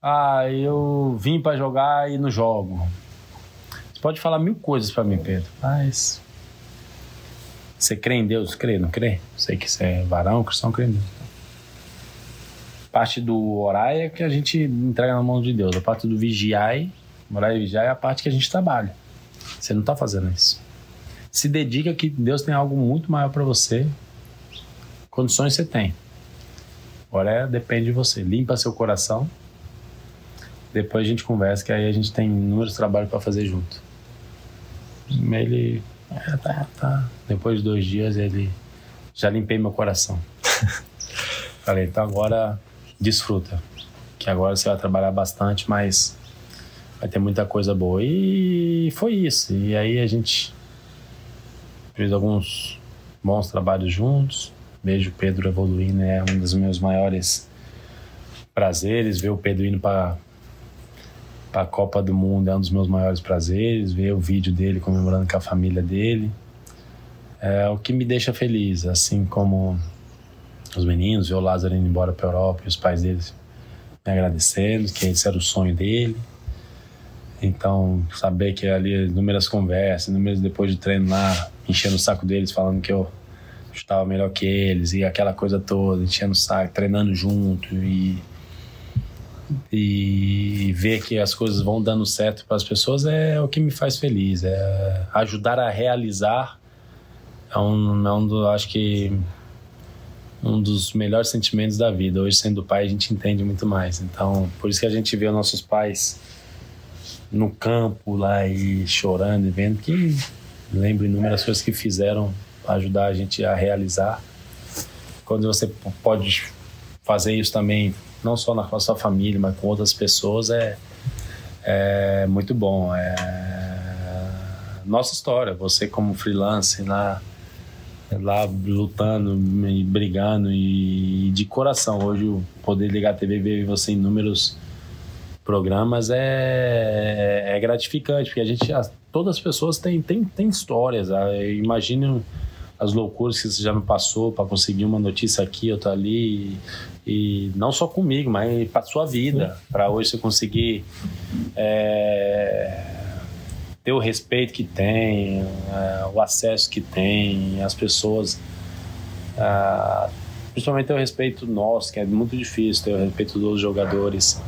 Ah, eu vim para jogar e não jogo. Você pode falar mil coisas para mim, Pedro. Mas. Você crê em Deus? Crê, não crê? Sei que você é varão, cristão, crê em Deus parte do orar é que a gente entrega na mão de Deus. A parte do vigiar, orar e vigiar é a parte que a gente trabalha. Você não está fazendo isso. Se dedica que Deus tem algo muito maior para você. Condições você tem. Agora depende de você. Limpa seu coração. Depois a gente conversa, que aí a gente tem inúmeros trabalhos para fazer junto. Ele. É, tá, tá. Depois de dois dias ele. Já limpei meu coração. Falei, então agora desfruta. Que agora você vai trabalhar bastante, mas vai ter muita coisa boa. E foi isso. E aí a gente fez alguns bons trabalhos juntos. Vejo o Pedro evoluindo, é um dos meus maiores prazeres. Ver o Pedro indo para a Copa do Mundo é um dos meus maiores prazeres. Ver o vídeo dele comemorando com a família dele é o que me deixa feliz, assim como os meninos, ver o Lázaro indo embora para Europa e os pais deles me agradecendo, que esse era o sonho dele. Então, saber que ali inúmeras conversas, inúmeras depois de treino lá, enchendo o saco deles, falando que eu estava melhor que eles e aquela coisa toda, enchendo o saco, treinando junto e e ver que as coisas vão dando certo para as pessoas é o que me faz feliz, é ajudar a realizar é um, é um acho que um dos melhores sentimentos da vida. Hoje, sendo pai, a gente entende muito mais. Então, por isso que a gente vê os nossos pais no campo lá e chorando e vendo que lembro inúmeras coisas que fizeram para ajudar a gente a realizar. Quando você pode fazer isso também, não só na sua família, mas com outras pessoas, é, é muito bom. É nossa história, você como freelance lá lá lutando e brigando e de coração. Hoje poder ligar a TV ver você em inúmeros programas é, é gratificante, porque a gente, todas as pessoas têm, têm, têm histórias. Ah, imagine as loucuras que você já me passou para conseguir uma notícia aqui, outra ali, e, e não só comigo, mas para sua vida, para hoje você conseguir é, ter o respeito que tem, uh, o acesso que tem, as pessoas. Uh, principalmente ter o respeito nosso, que é muito difícil ter o respeito dos jogadores.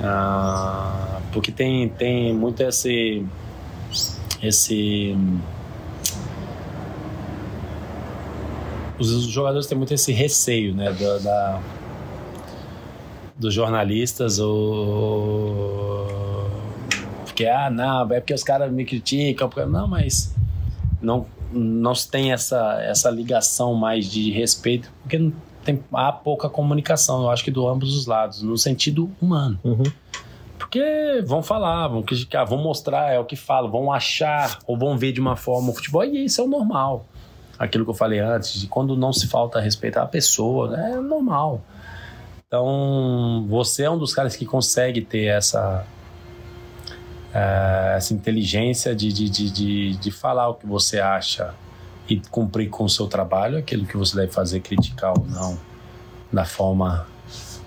Uh, porque tem, tem muito esse. esse os jogadores têm muito esse receio né, da, da dos jornalistas ou porque, ah, não, é porque os caras me criticam. Porque... Não, mas não não se tem essa, essa ligação mais de respeito, porque tem, há pouca comunicação, eu acho que do ambos os lados, no sentido humano. Uhum. Porque vão falar, vão criticar, vão mostrar, é o que falam, vão achar ou vão ver de uma forma o futebol, e isso é o normal. Aquilo que eu falei antes, de quando não se falta respeitar a pessoa, né, é normal. Então, você é um dos caras que consegue ter essa, é, essa inteligência de, de, de, de, de falar o que você acha e cumprir com o seu trabalho, aquilo que você deve fazer, criticar ou não, da forma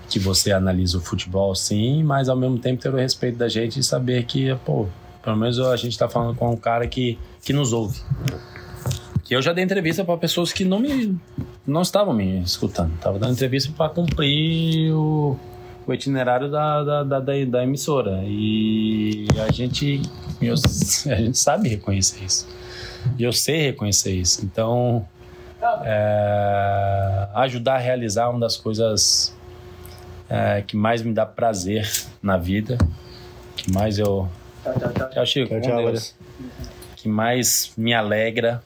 que você analisa o futebol, sim, mas ao mesmo tempo ter o respeito da gente e saber que, pô, pelo menos a gente está falando com um cara que, que nos ouve. Que eu já dei entrevista para pessoas que não me não estavam me escutando, estava dando entrevista para cumprir o, o itinerário da, da, da, da, emissora e a gente eu, a gente sabe reconhecer isso. E eu sei reconhecer isso. Então, é, ajudar a realizar uma das coisas é, que mais me dá prazer na vida, que mais eu. Tchau, tchau, tchau. tchau Chico. Tchau, tchau, que mais me alegra.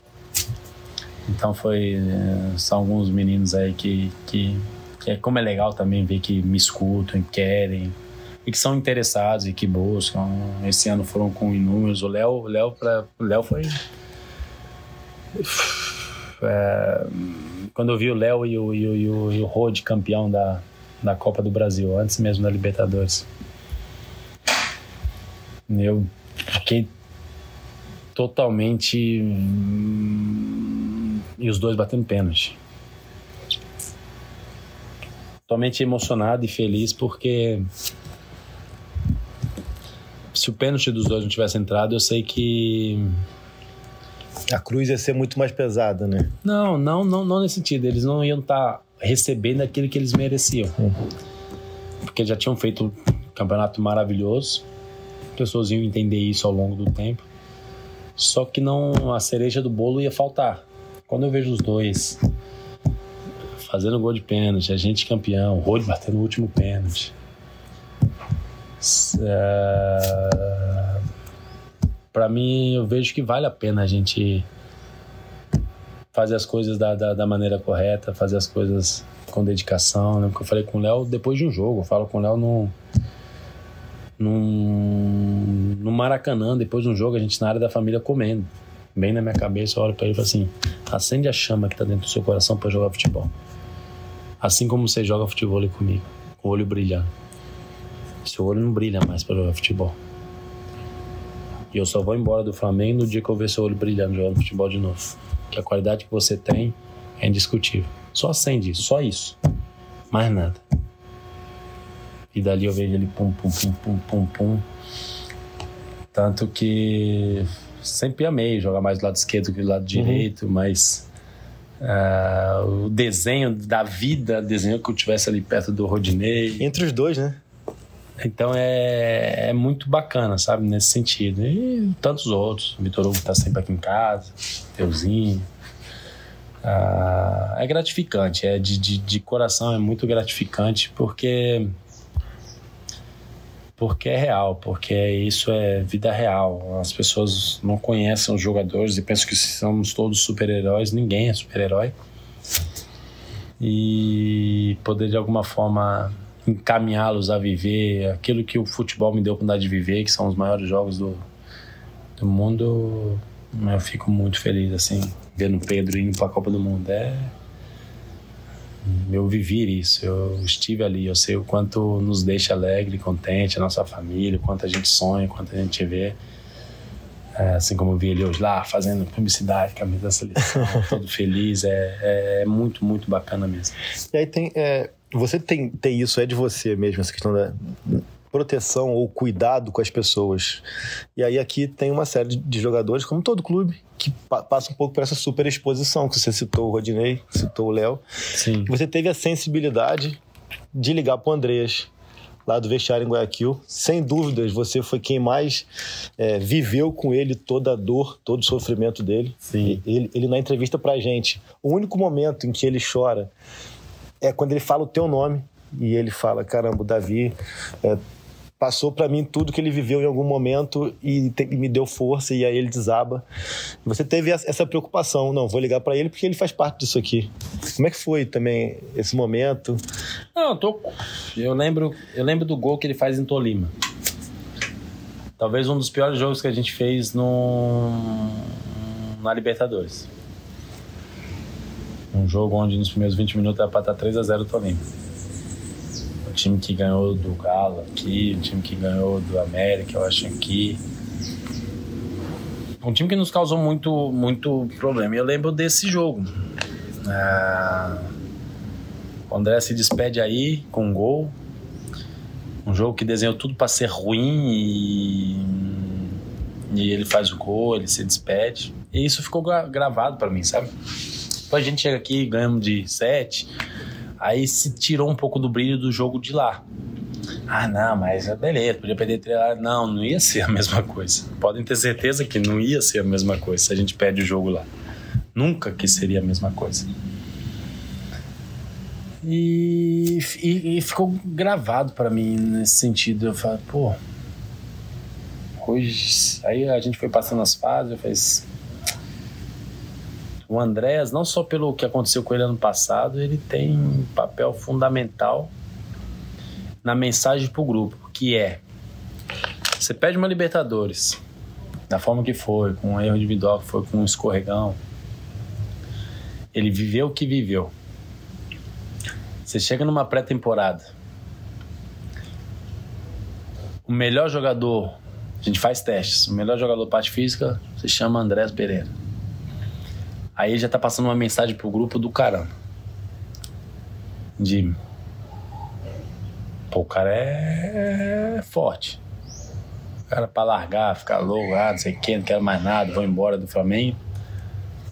Então foi. É, são alguns meninos aí que, que, que é como é legal também ver que me escutam, querem e que são interessados e que buscam. Esse ano foram com inúmeros. O Léo, Léo, o Léo foi é, quando eu vi o Léo e o, e o, e o, e o Rode campeão da, da Copa do Brasil, antes mesmo da Libertadores, eu fiquei totalmente. Hum, e os dois batendo pênalti. Totalmente emocionado e feliz porque se o pênalti dos dois não tivesse entrado, eu sei que a cruz ia ser muito mais pesada, né? Não, não, não, não nesse sentido. Eles não iam estar tá recebendo aquilo que eles mereciam. Uhum. Porque já tinham feito um campeonato maravilhoso. Pessoas iam entender isso ao longo do tempo. Só que não a cereja do bolo ia faltar. Quando eu vejo os dois fazendo gol de pênalti, a gente campeão, o Rode batendo o último pênalti. Uh para mim, eu vejo que vale a pena a gente fazer as coisas da, da, da maneira correta, fazer as coisas com dedicação. Né? Porque eu falei com o Léo depois de um jogo, eu falo com o Léo no, no, no Maracanã, depois de um jogo, a gente na área da família comendo. Bem na minha cabeça, eu olho para ele e falo assim: acende a chama que tá dentro do seu coração para jogar futebol. Assim como você joga futebol comigo, com o olho brilhando. Seu olho não brilha mais para jogar futebol. E eu só vou embora do Flamengo no dia que eu ver seu olho brilhando jogando futebol de novo. Que a qualidade que você tem é indiscutível. Só acende isso, só isso. Mais nada. E dali eu vejo ele pum, pum, pum, pum, pum, pum. Tanto que sempre amei jogar mais do lado esquerdo que do lado uhum. direito, mas uh, o desenho da vida, desenho que eu tivesse ali perto do Rodinei. Entre os dois, né? Então é, é muito bacana, sabe, nesse sentido. E tantos outros. Vitor Hugo tá sempre aqui em casa, Teuzinho. Ah, é gratificante, é de, de, de coração, é muito gratificante porque porque é real, porque isso é vida real. As pessoas não conhecem os jogadores e pensam que somos todos super-heróis. Ninguém é super-herói. E poder de alguma forma encaminhá-los a viver aquilo que o futebol me deu a oportunidade de viver, que são os maiores jogos do, do mundo, eu fico muito feliz, assim, vendo o Pedro indo para a Copa do Mundo. É. Eu vivi isso, eu estive ali, eu sei o quanto nos deixa alegre, contente, a nossa família, o quanto a gente sonha, o quanto a gente vê. É, assim como eu vi ele hoje lá, fazendo publicidade, camisa da seleção, todo feliz, é, é, é, muito, muito bacana mesmo. E aí tem, é, você tem, tem isso, é de você mesmo, essa questão da proteção ou cuidado com as pessoas. E aí aqui tem uma série de jogadores, como todo clube, que pa passa um pouco por essa super exposição, que você citou o Rodinei, citou o Léo. Sim. Você teve a sensibilidade de ligar para o Andreas, lá do vestiário em Guayaquil. Sem dúvidas, você foi quem mais é, viveu com ele toda a dor, todo o sofrimento dele. Sim. Ele, ele na entrevista pra gente, o único momento em que ele chora é quando ele fala o teu nome e ele fala: caramba, o Davi é, passou para mim tudo que ele viveu em algum momento e, te, e, me deu força e aí ele desaba. Você teve essa preocupação, não, vou ligar para ele porque ele faz parte disso aqui. Como é que foi também esse momento? Não, eu tô eu lembro, eu lembro do gol que ele faz em Tolima. Talvez um dos piores jogos que a gente fez no na Libertadores. Um jogo onde nos primeiros 20 minutos era para estar 3 a 0 o Tolima time que ganhou do Galo aqui, o time que ganhou do América, eu acho aqui. Um time que nos causou muito, muito problema. E eu lembro desse jogo. Ah, o André se despede aí com um gol. Um jogo que desenhou tudo para ser ruim e, e ele faz o gol, ele se despede. E isso ficou gravado para mim, sabe? Depois a gente chega aqui, ganhamos de 7 Aí se tirou um pouco do brilho do jogo de lá. Ah, não, mas é beleza, podia perder três. Não, não ia ser a mesma coisa. Podem ter certeza que não ia ser a mesma coisa se a gente perde o jogo lá. Nunca que seria a mesma coisa. E, e, e ficou gravado para mim nesse sentido. Eu falo, pô. Hoje. Aí a gente foi passando as fases, eu falei o Andréas, não só pelo que aconteceu com ele ano passado, ele tem um papel fundamental na mensagem para o grupo, que é: você pede uma Libertadores, da forma que foi, com um erro individual, que foi com um escorregão. Ele viveu o que viveu. Você chega numa pré-temporada. O melhor jogador, a gente faz testes, o melhor jogador parte física se chama Andrés Pereira Aí já tá passando uma mensagem pro grupo do caramba. De. Pô, o cara é, é forte. O cara pra largar, ficar louco, ah, não sei o que, não quero mais nada, vou embora do Flamengo.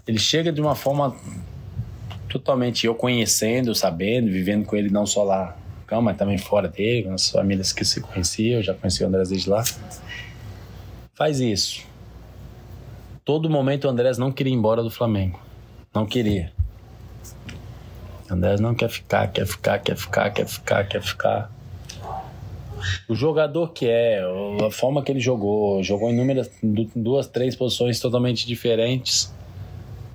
Ele chega de uma forma totalmente eu conhecendo, sabendo, vivendo com ele não só lá, mas também fora dele, com as famílias que se conheciam, eu já conheci o André lá. Faz isso todo momento o Andrés não queria ir embora do Flamengo. Não queria. O Andrés não quer ficar, quer ficar, quer ficar, quer ficar, quer ficar. O jogador que é, a forma que ele jogou, jogou inúmeras, duas, três posições totalmente diferentes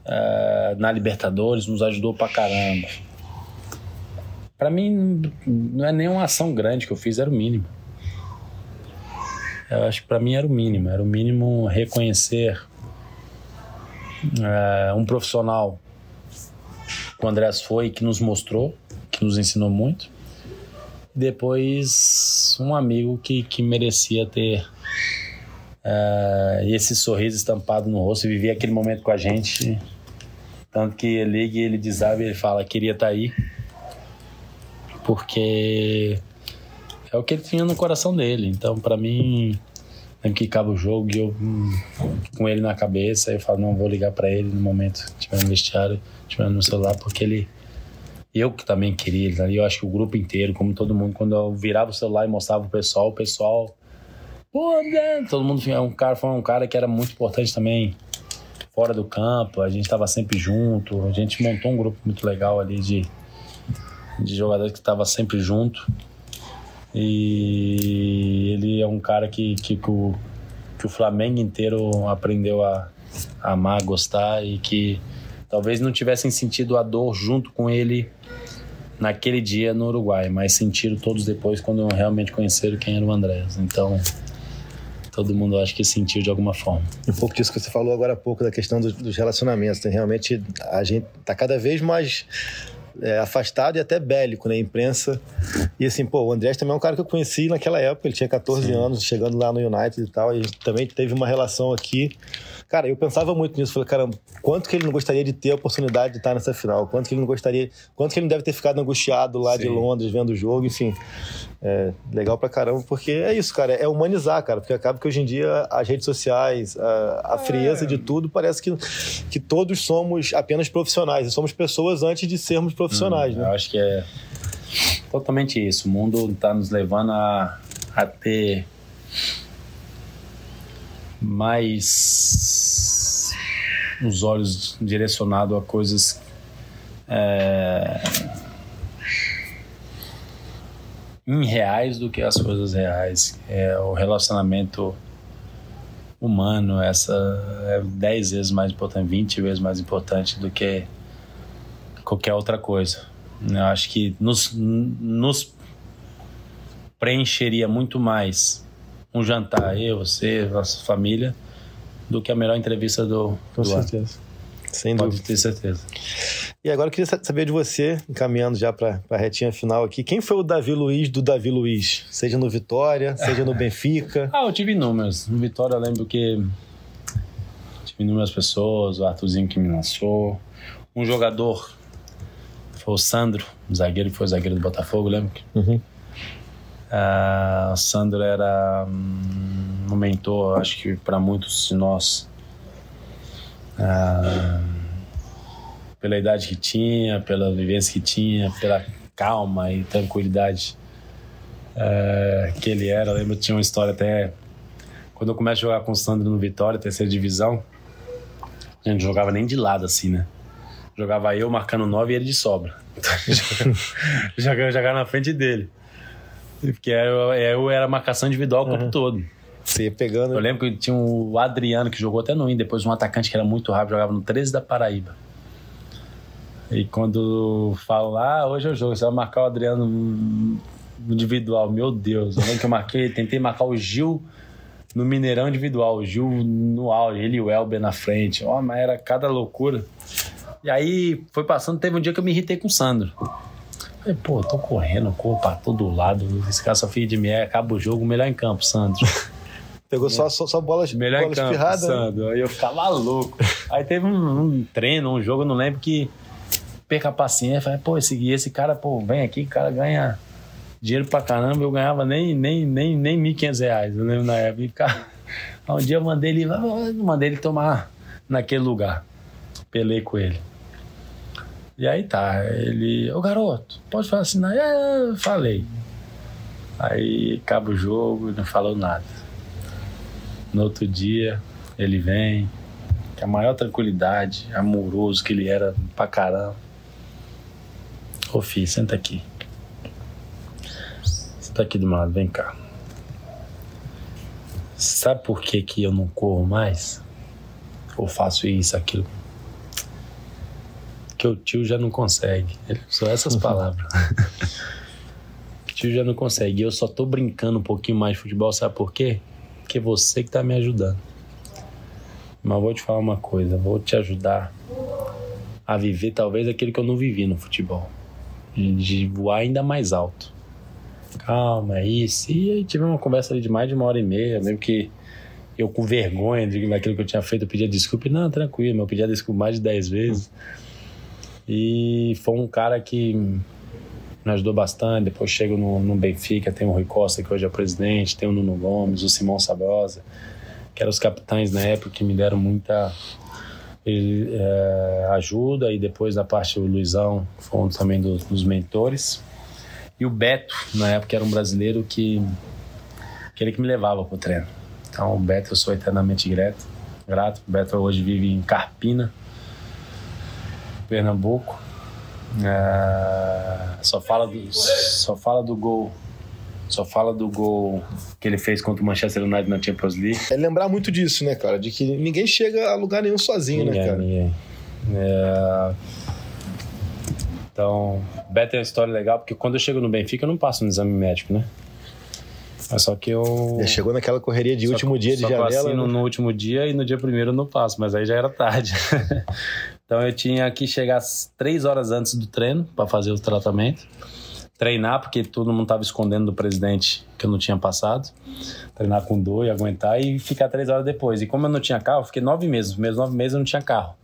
uh, na Libertadores, nos ajudou pra caramba. Para mim, não é nenhuma ação grande que eu fiz, era o mínimo. Eu acho que para mim era o mínimo, era o mínimo reconhecer é, um profissional que o Andrés foi, que nos mostrou, que nos ensinou muito. Depois, um amigo que, que merecia ter é, esse sorriso estampado no rosto e vivia aquele momento com a gente. Tanto que ele liga e ele desaba ele fala: queria estar tá aí. Porque é o que ele tinha no coração dele. Então, para mim, Lembro que acaba o jogo e eu hum, com ele na cabeça, eu falo, não, vou ligar para ele no momento tiver no vestiário, tiver no celular, porque ele. Eu que também queria ele, né? eu acho que o grupo inteiro, como todo mundo, quando eu virava o celular e mostrava o pessoal, o pessoal. Pô? Todo mundo um cara, foi um cara que era muito importante também fora do campo, a gente estava sempre junto, a gente montou um grupo muito legal ali de, de jogadores que estava sempre junto. E ele é um cara que, que, que, o, que o Flamengo inteiro aprendeu a, a amar, a gostar e que talvez não tivessem sentido a dor junto com ele naquele dia no Uruguai, mas sentiram todos depois quando realmente conheceram quem era o Andrés. Então, todo mundo acho que sentiu de alguma forma. Um pouco disso que você falou agora há pouco, da questão dos, dos relacionamentos. Né? Realmente, a gente está cada vez mais é, afastado e até bélico na né, imprensa. E assim, pô, o Andrés também é um cara que eu conheci naquela época, ele tinha 14 Sim. anos, chegando lá no United e tal, e a gente também teve uma relação aqui. Cara, eu pensava muito nisso, falei, cara, quanto que ele não gostaria de ter a oportunidade de estar nessa final, quanto que ele não gostaria, quanto que ele não deve ter ficado angustiado lá Sim. de Londres vendo o jogo, enfim. É legal pra caramba, porque é isso, cara, é humanizar, cara, porque acaba que hoje em dia as redes sociais, a, a frieza é. de tudo, parece que, que todos somos apenas profissionais, e somos pessoas antes de sermos profissionais, hum, né? Eu acho que é totalmente isso. O mundo está nos levando a, a ter mais os olhos direcionados a coisas é, em reais do que as coisas reais. É o relacionamento humano, essa é 10 vezes mais importante, 20 vezes mais importante do que qualquer outra coisa. Eu acho que nos, nos preencheria muito mais um jantar, eu, você, nossa família, do que a melhor entrevista do, Com do certeza. ano. Sem Pode dúvida. ter certeza. E agora eu queria sa- saber de você, encaminhando já para a retinha final aqui, quem foi o Davi Luiz do Davi Luiz? Seja no Vitória, seja no Benfica. Ah, eu tive números. No Vitória eu lembro que tive inúmeras pessoas, o Arthurzinho que me lançou. Um jogador o Sandro, um zagueiro que foi zagueiro do Botafogo, lembra? Uhum. Ah, o Sandro era hum, um mentor, acho que para muitos de nós. Ah, pela idade que tinha, pela vivência que tinha, pela calma e tranquilidade eh, que ele era. Eu lembro que tinha uma história até. Quando eu começo a jogar com o Sandro no Vitória, terceira divisão, a gente não jogava nem de lado assim, né? Jogava eu marcando nove e ele de sobra. jogava, jogava na frente dele. Porque eu, eu era marcação individual o campo todo. Você ia pegando. Eu lembro que tinha o Adriano que jogou até no IN, depois um atacante que era muito rápido, jogava no 13 da Paraíba. E quando falo ah, hoje é o jogo, você vai marcar o Adriano no individual, meu Deus. Eu lembro que eu marquei, tentei marcar o Gil no Mineirão individual, o Gil no auge, ele e o Elber na frente. Ó, mas era cada loucura. E aí foi passando, teve um dia que eu me irritei com o Sandro. Falei, pô, tô correndo, corro pra todo lado. Esse cara só filho de mim, acaba o jogo, melhor em campo, Sandro. Pegou só, só, só bolas, Melhor em bolas campo, espirradas. né? Sandro. Aí eu ficava louco. Aí teve um, um treino, um jogo, eu não lembro que perca a paciência. Falei, pô, esse, esse cara, pô, vem aqui, o cara ganha dinheiro pra caramba. Eu ganhava nem, nem, nem, nem 1.500 reais, eu lembro na época. E ficava... Aí um dia eu mandei ele, eu mandei ele tomar naquele lugar. Pelei com ele. E aí tá, ele, ô garoto, pode falar assim? É, falei. Aí acaba o jogo não falou nada. No outro dia, ele vem, com a maior tranquilidade, amoroso que ele era pra caramba. Ô filho, senta aqui. Senta aqui do meu lado, vem cá. Sabe por que, que eu não corro mais? Ou faço isso, aquilo? Que o tio já não consegue. Usou essas palavras. o tio já não consegue. E eu só tô brincando um pouquinho mais de futebol, sabe por quê? Porque você que tá me ajudando. Mas vou te falar uma coisa, vou te ajudar a viver talvez aquilo que eu não vivi no futebol. De, voar ainda mais alto. Calma, é isso. E aí tive uma conversa ali de mais de uma hora e meia. Lembro que eu com vergonha daquilo que eu tinha feito, eu pedia desculpa. E, não, tranquilo, eu pedia desculpa mais de dez vezes. E foi um cara que me ajudou bastante. Depois chego no, no Benfica, tem o Rui Costa, que hoje é o presidente, tem o Nuno Gomes, o Simão Sabrosa, que eram os capitães na época que me deram muita eh, ajuda. E depois, na parte do Luizão, foi um também do- dos mentores. E o Beto, na época, era um brasileiro que, que ele que me levava pro treino. Então, o Beto, eu sou eternamente grato. O Beto hoje vive em Carpina, Pernambuco. Ah, só fala do só fala do gol só fala do gol que ele fez contra o Manchester United na Champions League É lembrar muito disso, né, cara? De que ninguém chega a lugar nenhum sozinho, né, ninguém, cara? ninguém. É, então Beto é uma história legal porque quando eu chego no Benfica eu não passo no exame médico né só que eu Já chegou naquela correria de Só último que- dia de eu janela. assino né? no último dia e no dia primeiro eu não passo, mas aí já era tarde. então eu tinha que chegar três horas antes do treino para fazer o tratamento. Treinar, porque todo mundo estava escondendo do presidente que eu não tinha passado. Treinar com dor e aguentar e ficar três horas depois. E como eu não tinha carro, fiquei nove meses. Meus nove meses eu não tinha carro.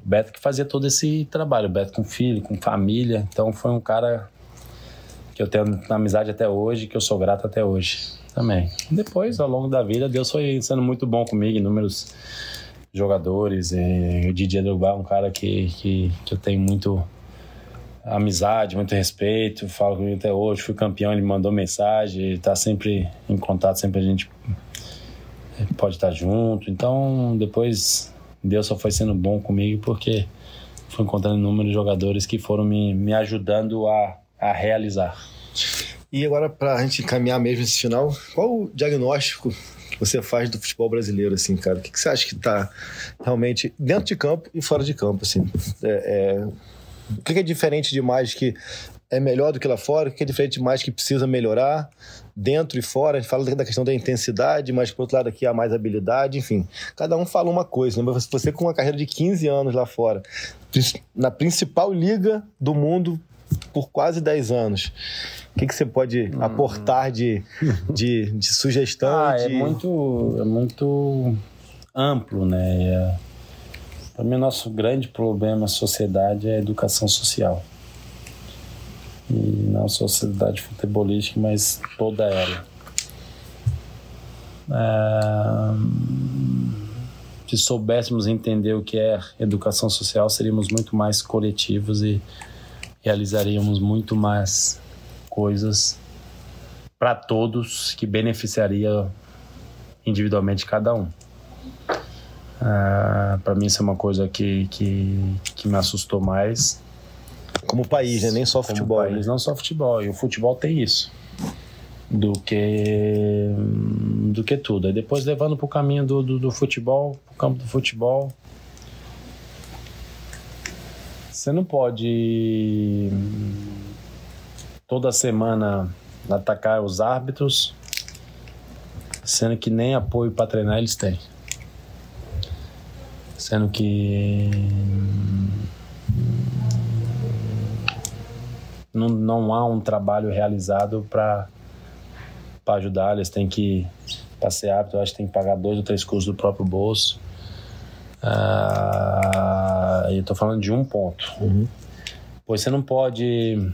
O Beto que fazia todo esse trabalho. O Beto com filho, com família. Então foi um cara que eu tenho amizade até hoje, que eu sou grato até hoje também. Depois, ao longo da vida, Deus foi sendo muito bom comigo, inúmeros jogadores. E o Didier Drogba é um cara que, que, que eu tenho muito amizade, muito respeito, falo com ele até hoje, fui campeão, ele mandou mensagem, está sempre em contato, sempre a gente pode estar junto. Então, depois, Deus só foi sendo bom comigo porque fui encontrando inúmeros jogadores que foram me, me ajudando a, a realizar. E agora, para a gente encaminhar mesmo esse final, qual o diagnóstico você faz do futebol brasileiro, assim, cara? O que, que você acha que está realmente dentro de campo e fora de campo, assim? É, é... O que é diferente demais que é melhor do que lá fora? O que é diferente demais que precisa melhorar? dentro e fora, a gente fala da questão da intensidade, mas por outro lado aqui há mais habilidade, enfim. Cada um fala uma coisa, né? Você com uma carreira de 15 anos lá fora, na principal liga do mundo por quase 10 anos. O que, que você pode hum. aportar de, de, de sugestão? Ah, de... É, muito, é muito amplo, né? É, Para mim, o nosso grande problema na sociedade é a educação social e não só a sociedade futebolística, mas toda ela. É... Se soubéssemos entender o que é educação social, seríamos muito mais coletivos e realizaríamos muito mais coisas para todos que beneficiaria individualmente cada um. Uh, para mim isso é uma coisa que, que, que me assustou mais como país, né? Nem só futebol. Como país, né? não só futebol. E o futebol tem isso. Do que do que tudo. Aí depois levando para o caminho do, do, do futebol, o campo do futebol. Você não pode toda semana atacar os árbitros, sendo que nem apoio para treinar eles têm. Sendo que não, não há um trabalho realizado para ajudar, eles têm que, para ser eu acho que tem que pagar dois ou três cursos do próprio bolso. Ah, eu estou falando de um ponto. Uhum. Pois você não pode,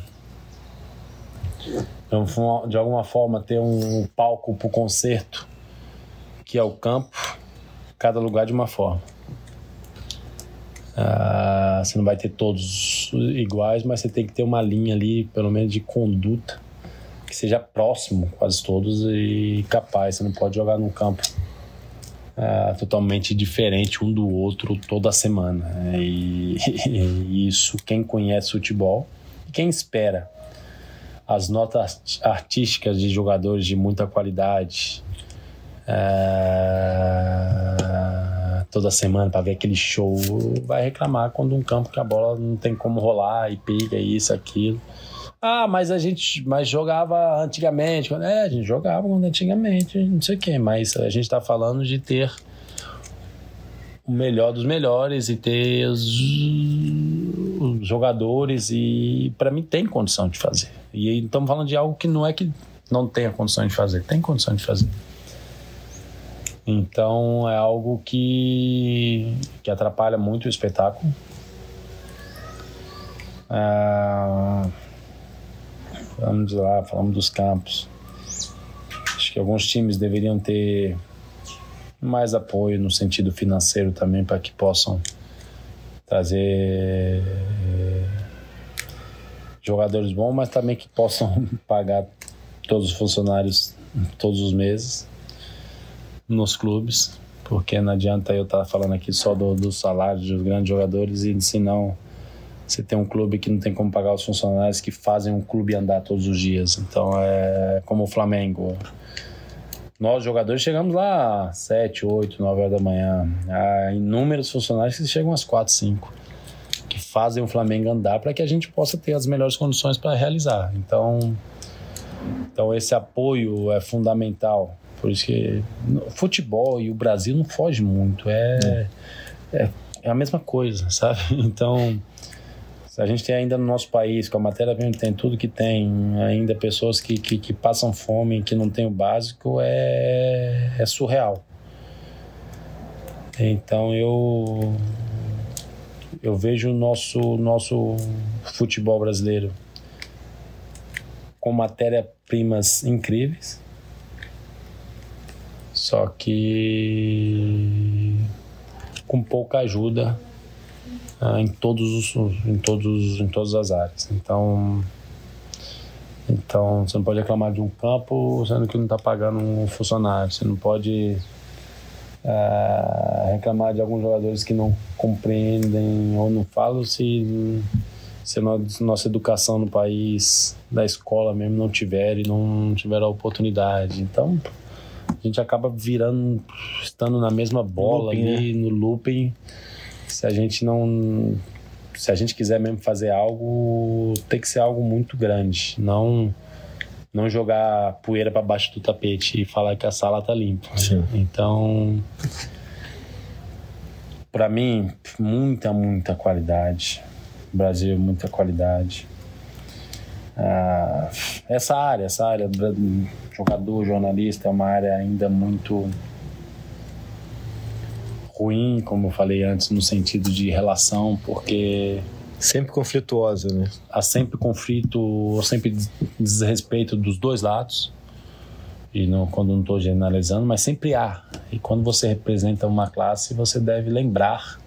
de alguma forma, ter um palco para o concerto, que é o campo, cada lugar de uma forma. Uh, você não vai ter todos iguais, mas você tem que ter uma linha ali, pelo menos de conduta, que seja próximo, quase todos, e capaz. Você não pode jogar num campo uh, totalmente diferente um do outro toda semana. E, e isso, quem conhece futebol quem espera as notas artísticas de jogadores de muita qualidade. Uh, toda semana para ver aquele show, vai reclamar quando um campo que a bola não tem como rolar e pega isso, aquilo. Ah, mas a gente mas jogava antigamente. É, a gente jogava antigamente, não sei o quê, mas a gente está falando de ter o melhor dos melhores e ter os, os jogadores e para mim tem condição de fazer. E estamos falando de algo que não é que não tenha condição de fazer, tem condição de fazer. Então é algo que, que atrapalha muito o espetáculo. Ah, vamos lá, falamos dos campos. Acho que alguns times deveriam ter mais apoio no sentido financeiro também para que possam trazer jogadores bons, mas também que possam pagar todos os funcionários todos os meses nos clubes, porque não adianta eu estar falando aqui só do, do salário dos grandes jogadores e se não você tem um clube que não tem como pagar os funcionários que fazem um clube andar todos os dias. Então é como o Flamengo. Nós jogadores chegamos lá às 7, 8, 9 horas da manhã. Há inúmeros funcionários que chegam às 4, 5 que fazem o Flamengo andar para que a gente possa ter as melhores condições para realizar. Então, então esse apoio é fundamental por isso que futebol e o Brasil não foge muito. É, é, é, a mesma coisa, sabe? Então, a gente tem ainda no nosso país, com a matéria-prima tem tudo que tem, ainda pessoas que, que, que, passam fome, que não tem o básico, é, é surreal. Então eu eu vejo o nosso, nosso futebol brasileiro com matéria-primas incríveis, só que com pouca ajuda uh, em todos os, em todos em todas as áreas. Então então você não pode reclamar de um campo sendo que não está pagando um funcionário. Você não pode uh, reclamar de alguns jogadores que não compreendem ou não falam se se nossa educação no país, da escola mesmo, não tiver e não tiver a oportunidade. Então, a gente acaba virando, estando na mesma bola looping, ali, né? no looping. Se a gente não. Se a gente quiser mesmo fazer algo, tem que ser algo muito grande. Não não jogar poeira para baixo do tapete e falar que a sala tá limpa. Sim. Então, para mim, muita, muita qualidade. Brasil, muita qualidade. Ah, essa área, essa área, jogador, jornalista, é uma área ainda muito ruim, como eu falei antes, no sentido de relação, porque Sempre conflituosa, né? Há sempre conflito, sempre desrespeito dos dois lados. E não, quando não estou generalizando, mas sempre há. E quando você representa uma classe, você deve lembrar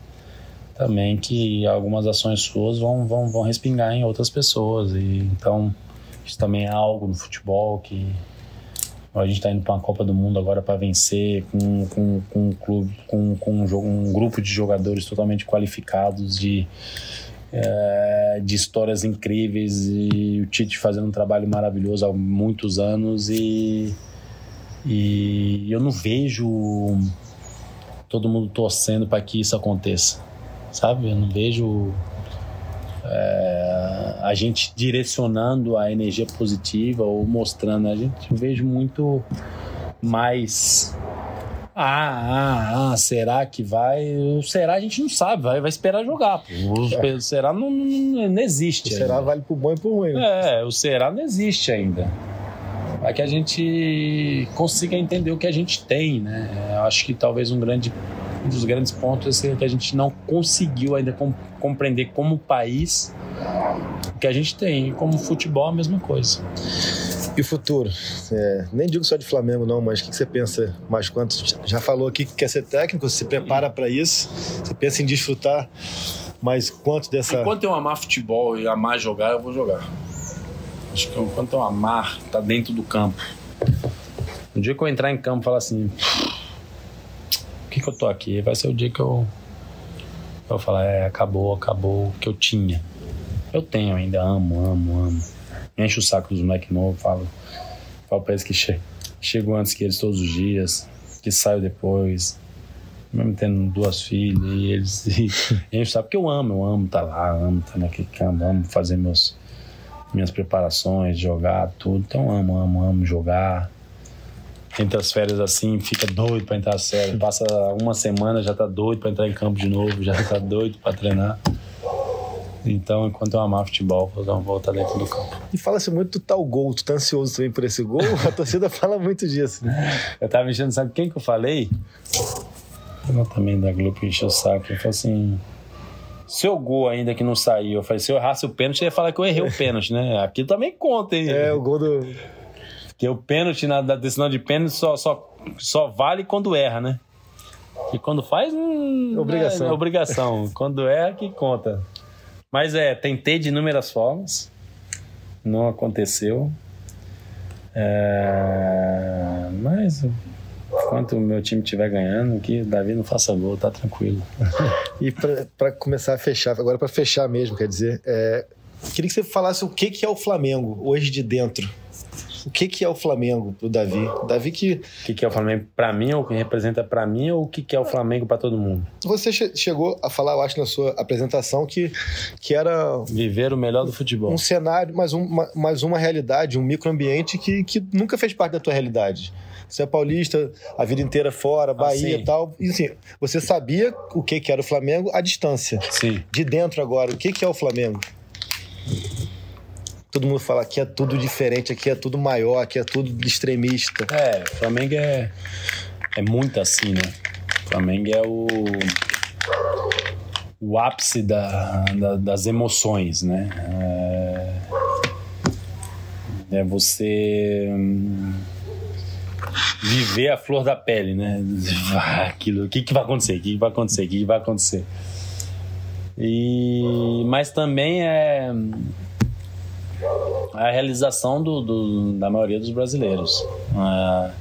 também que algumas ações suas vão, vão, vão respingar em outras pessoas. E então, isso também é algo no futebol que a gente está indo para uma Copa do Mundo agora para vencer com, com, com um clube, com, com um, um grupo de jogadores totalmente qualificados de é, de histórias incríveis e o Tite fazendo um trabalho maravilhoso há muitos anos e, e eu não vejo todo mundo torcendo para que isso aconteça, sabe? Eu não vejo é, a gente direcionando a energia positiva ou mostrando. A gente vejo muito mais ah, ah, ah, será que vai? O será a gente não sabe, vai, vai esperar jogar. O é. será não, não, não existe. O será ainda. vale pro bom e pro ruim. Né? É, o será não existe ainda. Para que a gente consiga entender o que a gente tem, né? Eu acho que talvez um grande um dos grandes pontos é que a gente não conseguiu ainda compreender como país o que a gente tem. E como futebol, a mesma coisa. E o futuro? É, nem digo só de Flamengo, não, mas o que você pensa mais quanto? Já falou aqui que quer ser técnico, você se prepara para isso, você pensa em desfrutar mais quanto dessa. Enquanto eu amar futebol e amar jogar, eu vou jogar. Acho que enquanto eu amar, tá dentro do campo. Um dia que eu entrar em campo e falar assim: que, que eu tô aqui? Vai ser o dia que eu. Eu vou falar: é, acabou, acabou o que eu tinha. Eu tenho ainda, amo, amo, amo enche o saco dos moleques novos, fala, fala pra eles que che chegou antes que eles todos os dias, que saiu depois, mesmo tendo duas filhas, e eles enchem o saco, porque eu amo, eu amo estar tá lá, amo estar tá naquele campo, amo fazer meus, minhas preparações, jogar, tudo, então amo, amo, amo jogar. Entre as férias assim, fica doido para entrar as férias. Passa uma semana, já tá doido para entrar em campo de novo, já tá doido para treinar. Então, enquanto eu amar futebol, vou dar uma volta dentro do campo. E fala-se muito do tal gol, tu tá ansioso também por esse gol? A torcida fala muito disso. Eu tava mexendo, sabe quem que eu falei? Eu também da Globo encheu o saco. Eu falei assim. Seu gol ainda que não saiu, eu falei, se eu errasse o pênalti, eu ia falar que eu errei o pênalti, né? Aqui também conta, hein? É, o gol do. Porque o pênalti, na decisão de pênalti, só, só, só vale quando erra, né? E quando faz, hum, obrigação. É, é obrigação. quando erra, que conta. Mas é, tentei de inúmeras formas, não aconteceu. É, mas enquanto o meu time estiver ganhando, que Davi não faça gol, tá tranquilo. e para começar a fechar, agora para fechar mesmo, quer dizer, é, queria que você falasse o que, que é o Flamengo hoje de dentro o que, que é o Flamengo pro Davi? Davi que. O que, que é o Flamengo para mim, ou que representa para mim, ou o que, que é o Flamengo para todo mundo? Você che chegou a falar, eu acho, na sua apresentação, que, que era. Viver o melhor do futebol. Um cenário, mas, um, mais uma realidade, um microambiente que, que nunca fez parte da tua realidade. Você é paulista a vida inteira fora, Bahia e tal. E assim, você sabia o que, que era o Flamengo à distância. Sim. De dentro agora, o que, que é o Flamengo? Todo mundo fala que é tudo diferente, aqui é tudo maior, aqui é tudo extremista. É, o Flamengo é, é muito assim, né? O Flamengo é o, o ápice da, da das emoções, né? É, é você hum, viver a flor da pele, né? Aquilo, o que, que vai acontecer? O que, que vai acontecer? O que, que vai acontecer? E, mas também é a realização do, do, da maioria dos brasileiros. Uh,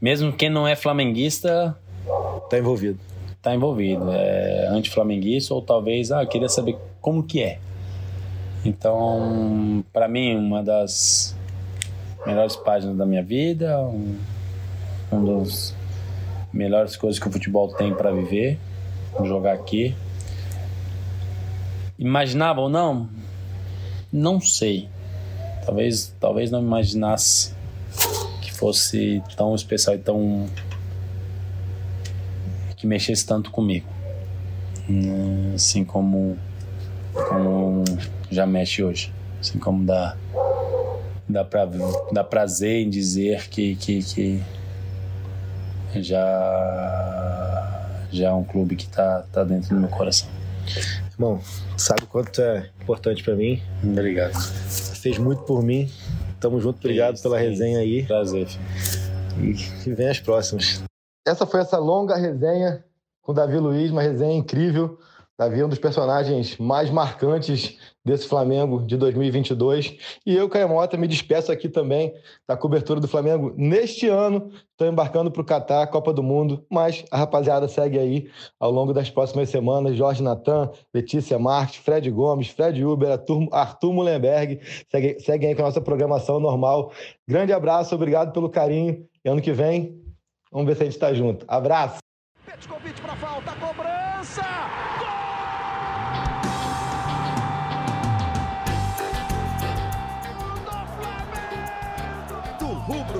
mesmo quem não é flamenguista. Está envolvido. Está envolvido. É anti-flamenguista ou talvez, ah, queria saber como que é. Então, para mim, uma das melhores páginas da minha vida, um, um dos melhores coisas que o futebol tem para viver, jogar aqui. Imaginava ou não? Não sei. Talvez, talvez não imaginasse que fosse tão especial e tão que mexesse tanto comigo, assim como como já mexe hoje, assim como dá dá, pra, dá prazer em dizer que, que, que já, já é um clube que está tá dentro do meu coração. Bom, sabe o quanto é importante para mim. Obrigado. Fez muito por mim. Tamo junto, obrigado Isso, pela resenha aí. Prazer. E, e vem as próximas. Essa foi essa longa resenha com o Davi Luiz, uma resenha incrível. Davi é um dos personagens mais marcantes desse Flamengo de 2022. E eu, Caio Mota, me despeço aqui também da cobertura do Flamengo neste ano. Estou embarcando para o Catar, Copa do Mundo, mas a rapaziada segue aí ao longo das próximas semanas. Jorge Natan, Letícia Marques, Fred Gomes, Fred Uber, Arthur, Arthur Mullenberg. Segue, seguem aí com a nossa programação normal. Grande abraço, obrigado pelo carinho. E ano que vem, vamos ver se a gente está junto. Abraço! Petkovic para